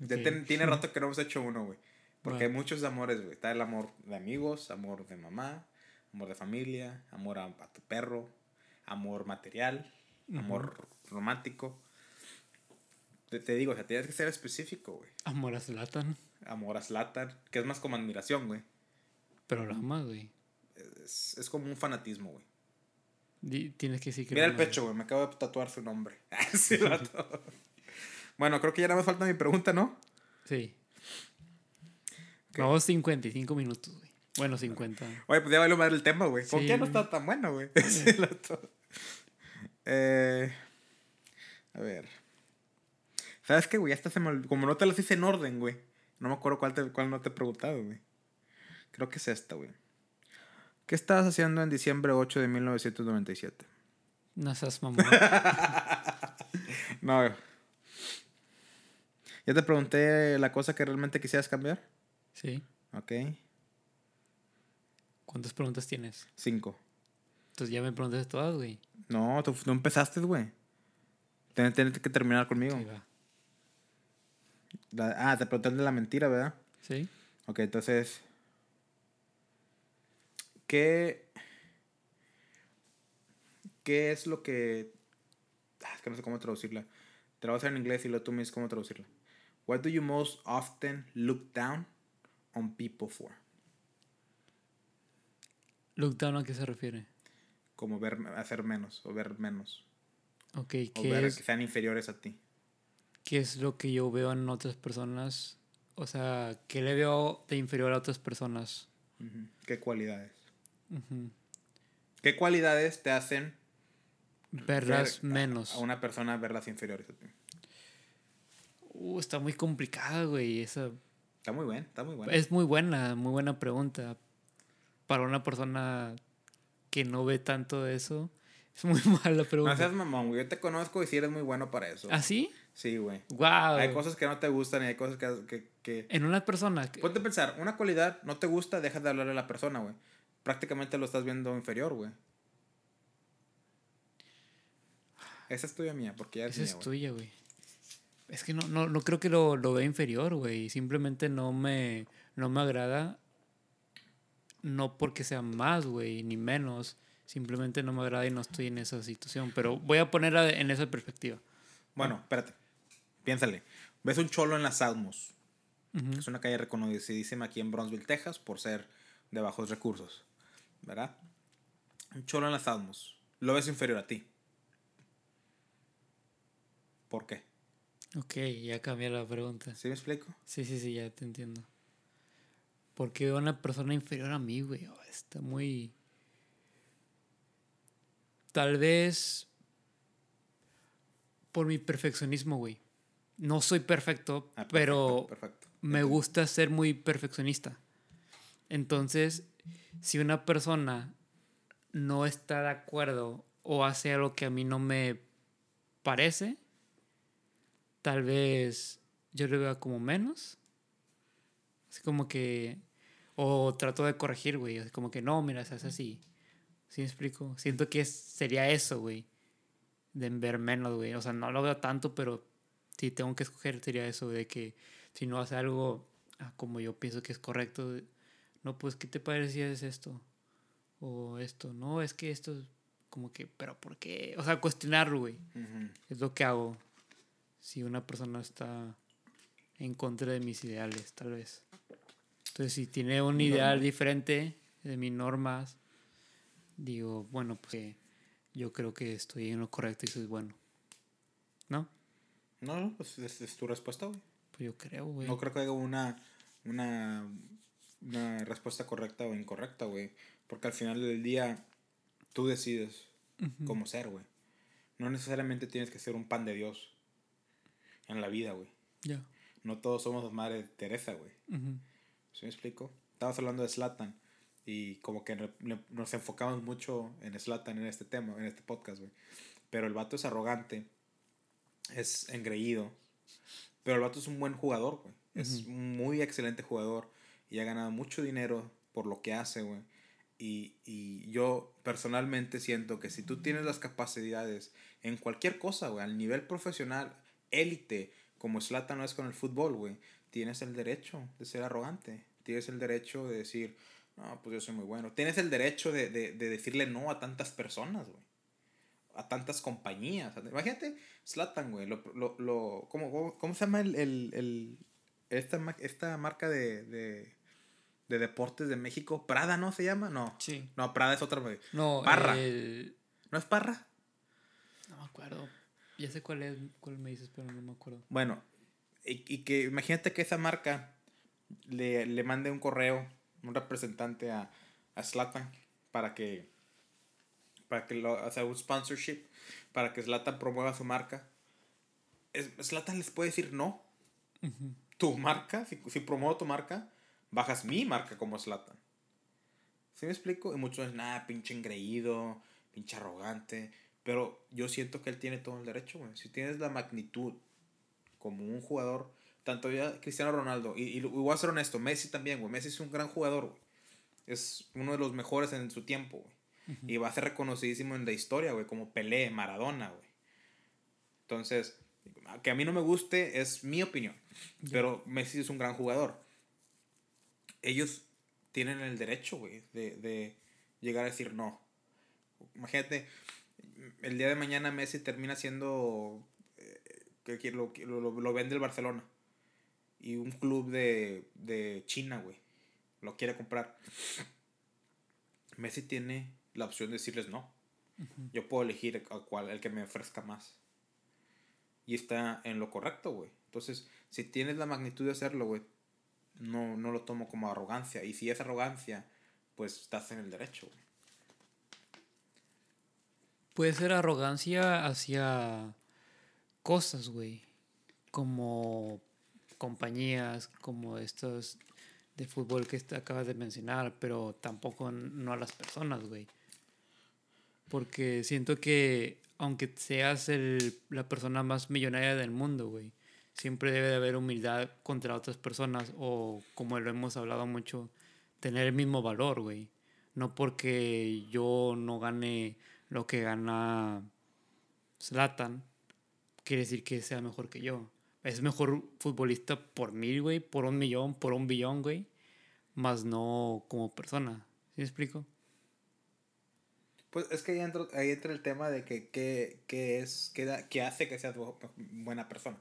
Ya ten- tiene rato que no hemos hecho uno, güey. Porque Va. hay muchos amores, güey. Está el amor de amigos, amor de mamá, amor de familia, amor a, a tu perro, amor material, amor romántico. Te, te digo, o sea, tienes que ser específico, güey. Amor a Zlatan. Amor a Zlatan, que es más como admiración, güey. Pero la amas, güey. Es, es como un fanatismo, güey. Tienes que decir que Mira el pecho, güey. Me acabo de tatuar su nombre. Sí, bueno, creo que ya nada más falta mi pregunta, ¿no? Sí. Ok. Vamos 55 minutos, güey. Bueno, 50. Oye, pues ya valió madre el tema, güey. ¿Por Sí, qué no está tan bueno, güey? Sí, eh, a ver. ¿Sabes qué, güey? Hasta se me. Como no te las hice en orden, güey. No me acuerdo cuál, te- cuál no te he preguntado, güey. Creo que es esta, güey. ¿Qué estabas haciendo en diciembre 8 de 1997? No seas mamón. No, güey. ¿Ya te pregunté la cosa que realmente quisieras cambiar? Sí. Ok. ¿Cuántas preguntas tienes? Cinco. Entonces ya me preguntaste todas, güey. No, tú, tú empezaste, güey. Tienes, tienes que terminar conmigo. Va. La- ah, te pregunté de la mentira, ¿verdad? ¿Sí? Ok, entonces. ¿Qué. ¿Qué es lo que. Ah, es que no sé cómo traducirla. Te la voy a hacer en inglés y luego tú me dices cómo traducirla. What do you most often look down on people for? Look down a qué se refiere. Como ver, hacer menos o ver menos. Ok, O ¿qué ver es, que sean inferiores a ti. ¿qué es lo que yo veo en otras personas? O sea, ¿qué le veo de inferior a otras personas? ¿Qué cualidades? ¿Qué cualidades te hacen Verlas ver a- menos. A una persona verlas inferiores a ti? Uh, está muy complicada, güey. Esa Está muy bien, está muy bueno. es muy buena, muy buena pregunta. Para una persona que no ve tanto de eso, es muy mala No pregunta. seas mamón, güey. Yo te conozco y sí eres muy bueno para eso. ¿Ah, sí? Sí, güey. Wow. Hay cosas que no te gustan y hay cosas que... que, que... En una persona. que- Ponte a pensar, una cualidad no te gusta, dejas de hablarle a la persona, güey. Prácticamente lo estás viendo inferior, güey. Esa es tuya mía, porque ya es Esa mía, es tuya, güey. Es que no, no, no creo que lo, lo vea inferior, güey. Simplemente no me, no me agrada. No porque sea más, güey, ni menos. Simplemente no me agrada y no estoy en esa situación. Pero voy a ponerla en esa perspectiva. Bueno, espérate. Piénsale. Ves un cholo en las Almos. Ujú. que Es una calle reconocidísima aquí en Bronzeville, Texas, por ser de bajos recursos. ¿Verdad? Un cholo en las Almos. Lo ves inferior a ti. ¿Por qué? Ok, ya cambié la pregunta. ¿Sí me explico? Sí, sí, sí, ya te entiendo. Porque veo a una persona inferior a mí, güey. Oh, está muy. Tal vez. Por mi perfeccionismo, güey. No soy perfecto, Ah, perfecto, pero Perfecto. me gusta ser muy perfeccionista. Entonces, si una persona no está de acuerdo o hace algo que a mí no me parece, tal vez yo lo vea como menos. Así como que... O trato de corregir, güey. Así como que no, mira, se hace así. ¿Sí me explico? Siento que es- sería eso, güey. De ver menos, güey. O sea, no lo veo tanto, pero si tengo que escoger sería eso, de que si no hace algo ah, como yo pienso que es correcto, no, pues, ¿qué te parecía es esto? O esto, no, es que esto es como que, pero ¿por qué? O sea, cuestionarlo, güey. Es lo que hago si una persona está en contra de mis ideales, tal vez. Entonces, si tiene un ideal diferente de mis normas, digo, bueno, pues eh, yo creo que estoy en lo correcto y eso es bueno. ¿No? No, no, pues es, es tu respuesta, güey. Pues yo creo, güey. No creo que haya una, una, una respuesta correcta o incorrecta, güey. Porque al final del día, tú decides cómo ser, güey. No necesariamente tienes que ser un pan de Dios en la vida, güey. Ya. No todos somos Madre Teresa, güey. ¿Sí me explico? Estabas hablando de Slatan y como que nos enfocamos mucho en Slatan en este tema, en este podcast, güey. Pero el vato es arrogante, es engreído, pero el vato es un buen jugador, güey. Es un muy excelente jugador y ha ganado mucho dinero por lo que hace, güey. Y, y yo personalmente siento que si tú tienes las capacidades en cualquier cosa, güey, al nivel profesional, élite, como Slatan no es con el fútbol, güey, tienes el derecho de ser arrogante. Tienes el derecho de decir, no, pues yo soy muy bueno. Tienes el derecho de, de, de decirle no a tantas personas, güey. A tantas compañías. Imagínate, Slatan, güey. Lo, lo, lo- ¿cómo, cómo, se llama el, el, el- esta, esta marca de, de, de deportes de México? Prada, ¿no se llama? No. Sí. No, Prada es otra. No, Parra. el- ¿No es Parra? No me acuerdo. Ya sé cuál es, cuál me dices, pero no me acuerdo. Bueno, y, y que imagínate que esa marca le, le mande un correo, un representante a, a Zlatan para que, para que lo, o sea, un sponsorship, para que Zlatan promueva su marca. Slatan les puede decir no. Tu marca, si, si promuevo tu marca, bajas mi marca como Slatan. ¿Sí me explico? Y muchos dicen, nada, pinche engreído, pinche arrogante. Pero yo siento que él tiene todo el derecho, güey. Si tienes la magnitud como un jugador, tanto ya Cristiano Ronaldo, y, y, voy a ser honesto, Messi también, güey. Messi es un gran jugador, güey. Es uno de los mejores en su tiempo, güey. Y va a ser reconocidísimo en la historia, güey, como Pelé, Maradona, güey. Entonces, que a mí no me guste es mi opinión. Pero Messi es un gran jugador. Ellos tienen el derecho, güey, de, de llegar a decir no. Imagínate, el día de mañana Messi termina siendo eh, que lo, lo, lo, vende el Barcelona y un club de, de China, güey, lo quiere comprar. Messi tiene la opción de decirles no. Yo puedo elegir a cual, el que me ofrezca más. Y está en lo correcto, güey. Entonces, si tienes la magnitud de hacerlo, güey, no, no lo tomo como arrogancia. Y si es arrogancia, pues estás en el derecho, güey. Puede ser arrogancia hacia cosas, güey. Como compañías, como estos de fútbol que acabas de mencionar, pero tampoco no a las personas, güey. Porque siento que aunque seas el, la persona más millonaria del mundo, güey, siempre debe de haber humildad contra otras personas o, como lo hemos hablado mucho, tener el mismo valor, güey. No porque yo no gane lo que gana Zlatan, quiere decir que sea mejor que yo. Es mejor futbolista por mil, güey, por un millón, por un billón, güey, más no como persona. ¿Sí me explico? Pues es que ahí entra, ahí entra el tema de que qué es, qué, qué hace que seas buena persona.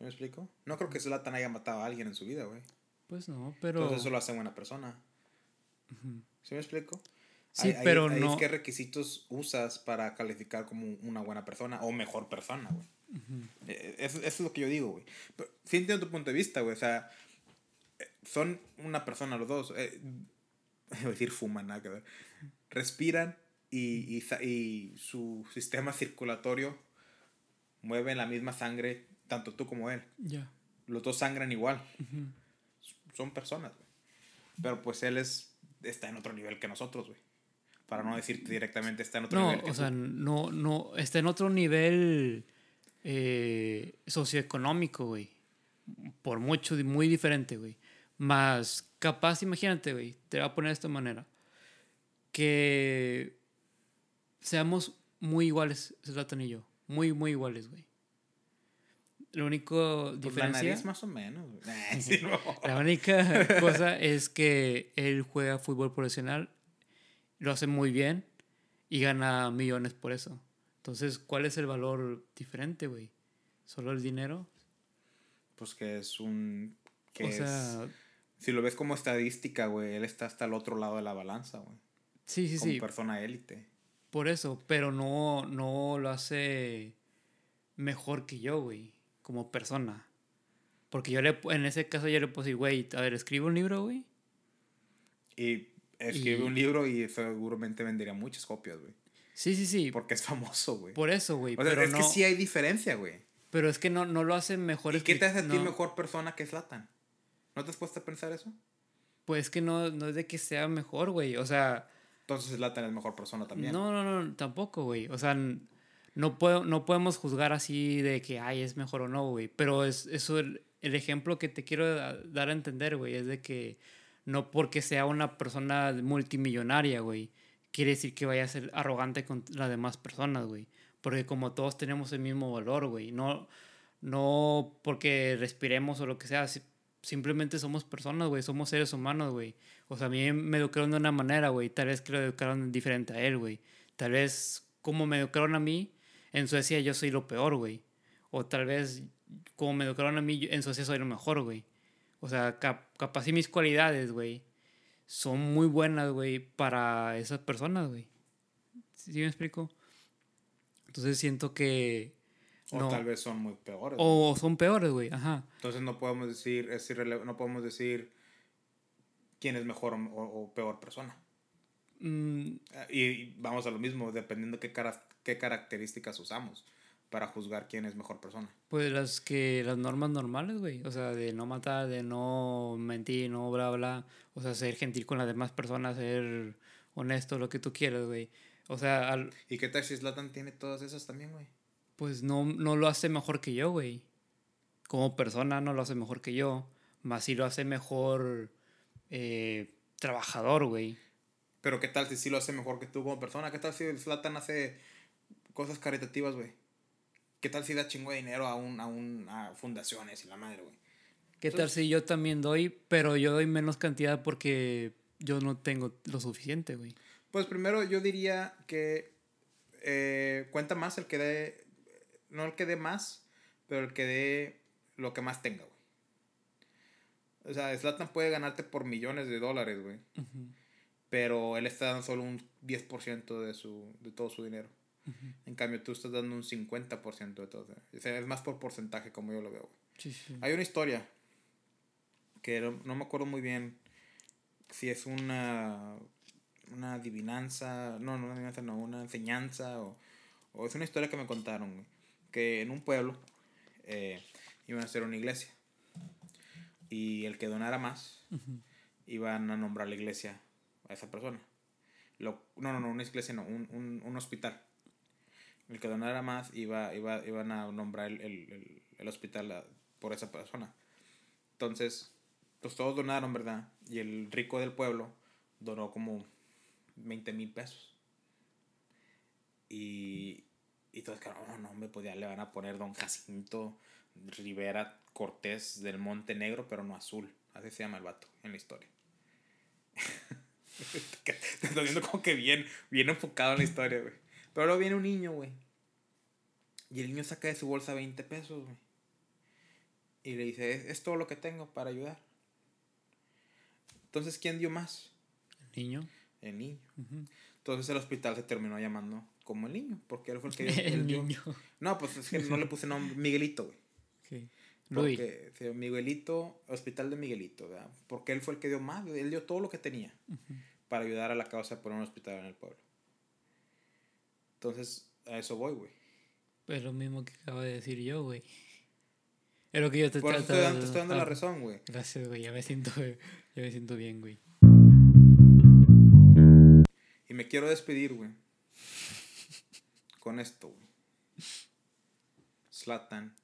¿Me explico? No creo que Zlatan haya matado a alguien en su vida, güey. Pues no, pero... Entonces eso lo hace buena persona. ¿Sí me explico? Sí, pero no... ¿Qué requisitos usas para calificar como una buena persona o mejor persona, güey? E, e, eso, es lo que yo digo, güey. sí entiendo tu punto de vista, güey. O sea, eh, son una persona los dos. Eh, voy a decir fuman, nada que ver. Respiran y, y, y su sistema circulatorio mueve la misma sangre tanto tú como él. Ya. Los dos sangran igual. Son personas, güey. Pero pues él es, está en otro nivel que nosotros, güey. Para no decirte directamente está en otro nivel. No, o sea, no, no, está en otro nivel eh, socioeconómico, güey. Por mucho, muy diferente, güey. Más capaz, imagínate, güey, te voy a poner de esta manera. Que seamos muy iguales, Zlatan y yo. Muy, muy iguales, güey. Lo único pues diferencia. La más o menos. La única cosa es que él juega fútbol profesional, lo hace muy bien y gana millones por eso. Entonces, ¿cuál es el valor diferente, güey? ¿Solo el dinero? Pues que es un. Que o sea. si lo ves como estadística, güey, él está hasta el otro lado de la balanza, güey. Sí, sí, como persona élite. Por eso, pero no, no lo hace mejor que yo, güey como persona. Porque yo le, en ese caso yo le puedo decir, güey, a ver, escribe un libro, güey. Y escribe un libro y seguramente vendería muchas copias, güey. Sí, sí, sí. Porque es famoso, güey. Por eso, güey. pero es que sí hay diferencia, güey. Pero es que no, no lo hace mejor. ¿Y qué te hace a ti mejor persona que Slatan? ¿No te has puesto a pensar eso? Pues que no, no es de que sea mejor, güey. O sea... Entonces Slatan es mejor persona también. No, no, no, tampoco, güey. O sea, no, puedo, no podemos juzgar así de que, ay, es mejor o no, güey. Pero es eso, el, el, ejemplo que te quiero dar a entender, güey, es de que no porque sea una persona multimillonaria, güey, quiere decir que vaya a ser arrogante con las demás personas, güey. Porque como todos tenemos el mismo valor, güey. No, no porque respiremos o lo que sea, simplemente somos personas, güey. Somos seres humanos, güey. O sea, a mí me educaron de una manera, güey. Tal vez que lo educaron diferente a él, güey. Tal vez como me educaron a mí, en Suecia yo soy lo peor, güey. O tal vez, como me educaron a mí, en Suecia soy lo mejor, güey. O sea, capaz y mis cualidades, güey, son muy buenas, güey, para esas personas, güey. ¿Sí me explico? Entonces siento que... O tal vez son muy peores. O son peores, güey, ajá. Entonces no podemos decir, es no podemos decir quién es mejor o, peor persona. Mm. Y, vamos a lo mismo, dependiendo qué, cara qué características usamos para juzgar quién es mejor persona. Pues las que las normas normales, güey. O sea, de no matar, de no mentir, no bla bla. O sea, ser gentil con las demás personas, ser honesto, lo que tú quieras, güey. O sea, al, ¿Y qué tal si Zlatan tiene todas esas también, güey? pues no, no lo hace mejor que yo, güey. Como persona no lo hace mejor que yo. Más si lo hace mejor eh, trabajador, güey. Pero qué tal si sí lo hace mejor que tú como persona? ¿Qué tal si Zlatan hace cosas caritativas, güey? ¿Qué tal si da chingo de dinero a, un, a, un, a fundaciones y la madre, güey? ¿Qué tal si yo también doy, pero yo doy menos cantidad porque yo no tengo lo suficiente, güey? Pues primero yo diría que eh, cuenta más el que dé, no el que dé más, pero el que dé lo que más tenga, güey. O sea, Zlatan puede ganarte por millones de dólares, güey. Pero él está dando solo un 10% de, su, de todo su dinero. En cambio, tú estás dando un 50% de todo. O sea, es más por porcentaje como yo lo veo, güey. Sí, sí. Hay una historia que no, no me acuerdo muy bien si es una, una adivinanza, no, no una adivinanza, no, una enseñanza o, o es una historia que me contaron, güey, que en un pueblo eh, iban a hacer una iglesia y el que donara más iban a nombrar la iglesia a esa persona. Lo, no, no, no, una iglesia no, un, un, un hospital. El que donara más iba, iba, iban a nombrar el, el, el, hospital por esa persona. Entonces, pues todos donaron, ¿verdad? Y el rico del pueblo donó como 20 mil pesos. Y, y todos oh, no, me podía, le van a poner Don Jacinto Rivera Cortés del Monte Negro, pero no azul. Así se llama el vato en la historia. Te estoy viendo como que bien, bien enfocado en la historia, güey. Pero luego viene un niño, güey. Y el niño saca de su bolsa 20 pesos, güey. Y le dice, es, es todo lo que tengo para ayudar. Entonces, ¿quién dio más? Niño. El niño. Entonces el hospital se terminó llamando como el niño, porque él fue el que dio- El dio- niño. No, pues es que no le puse nombre, Miguelito, güey. Luis. Porque sí, Miguelito, Hospital de Miguelito, ¿verdad? Porque él fue el que dio más, él dio todo lo que tenía para ayudar a la causa de poner un hospital en el pueblo. Entonces, a eso voy, güey. Es lo mismo que acabo de decir yo, güey. Es lo que yo te Por eso te estoy dando la razón, güey. Gracias, güey. Ya me siento, ya me siento bien, güey. Y me quiero despedir, güey. Con esto, güey. Slatan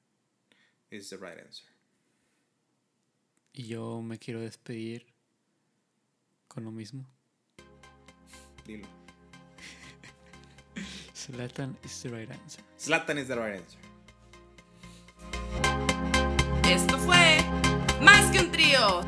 is the right answer. Y yo me quiero despedir con lo mismo. Dilo. Zlatan is the right answer. Slatan is the right answer. Esto fue Más que un trío.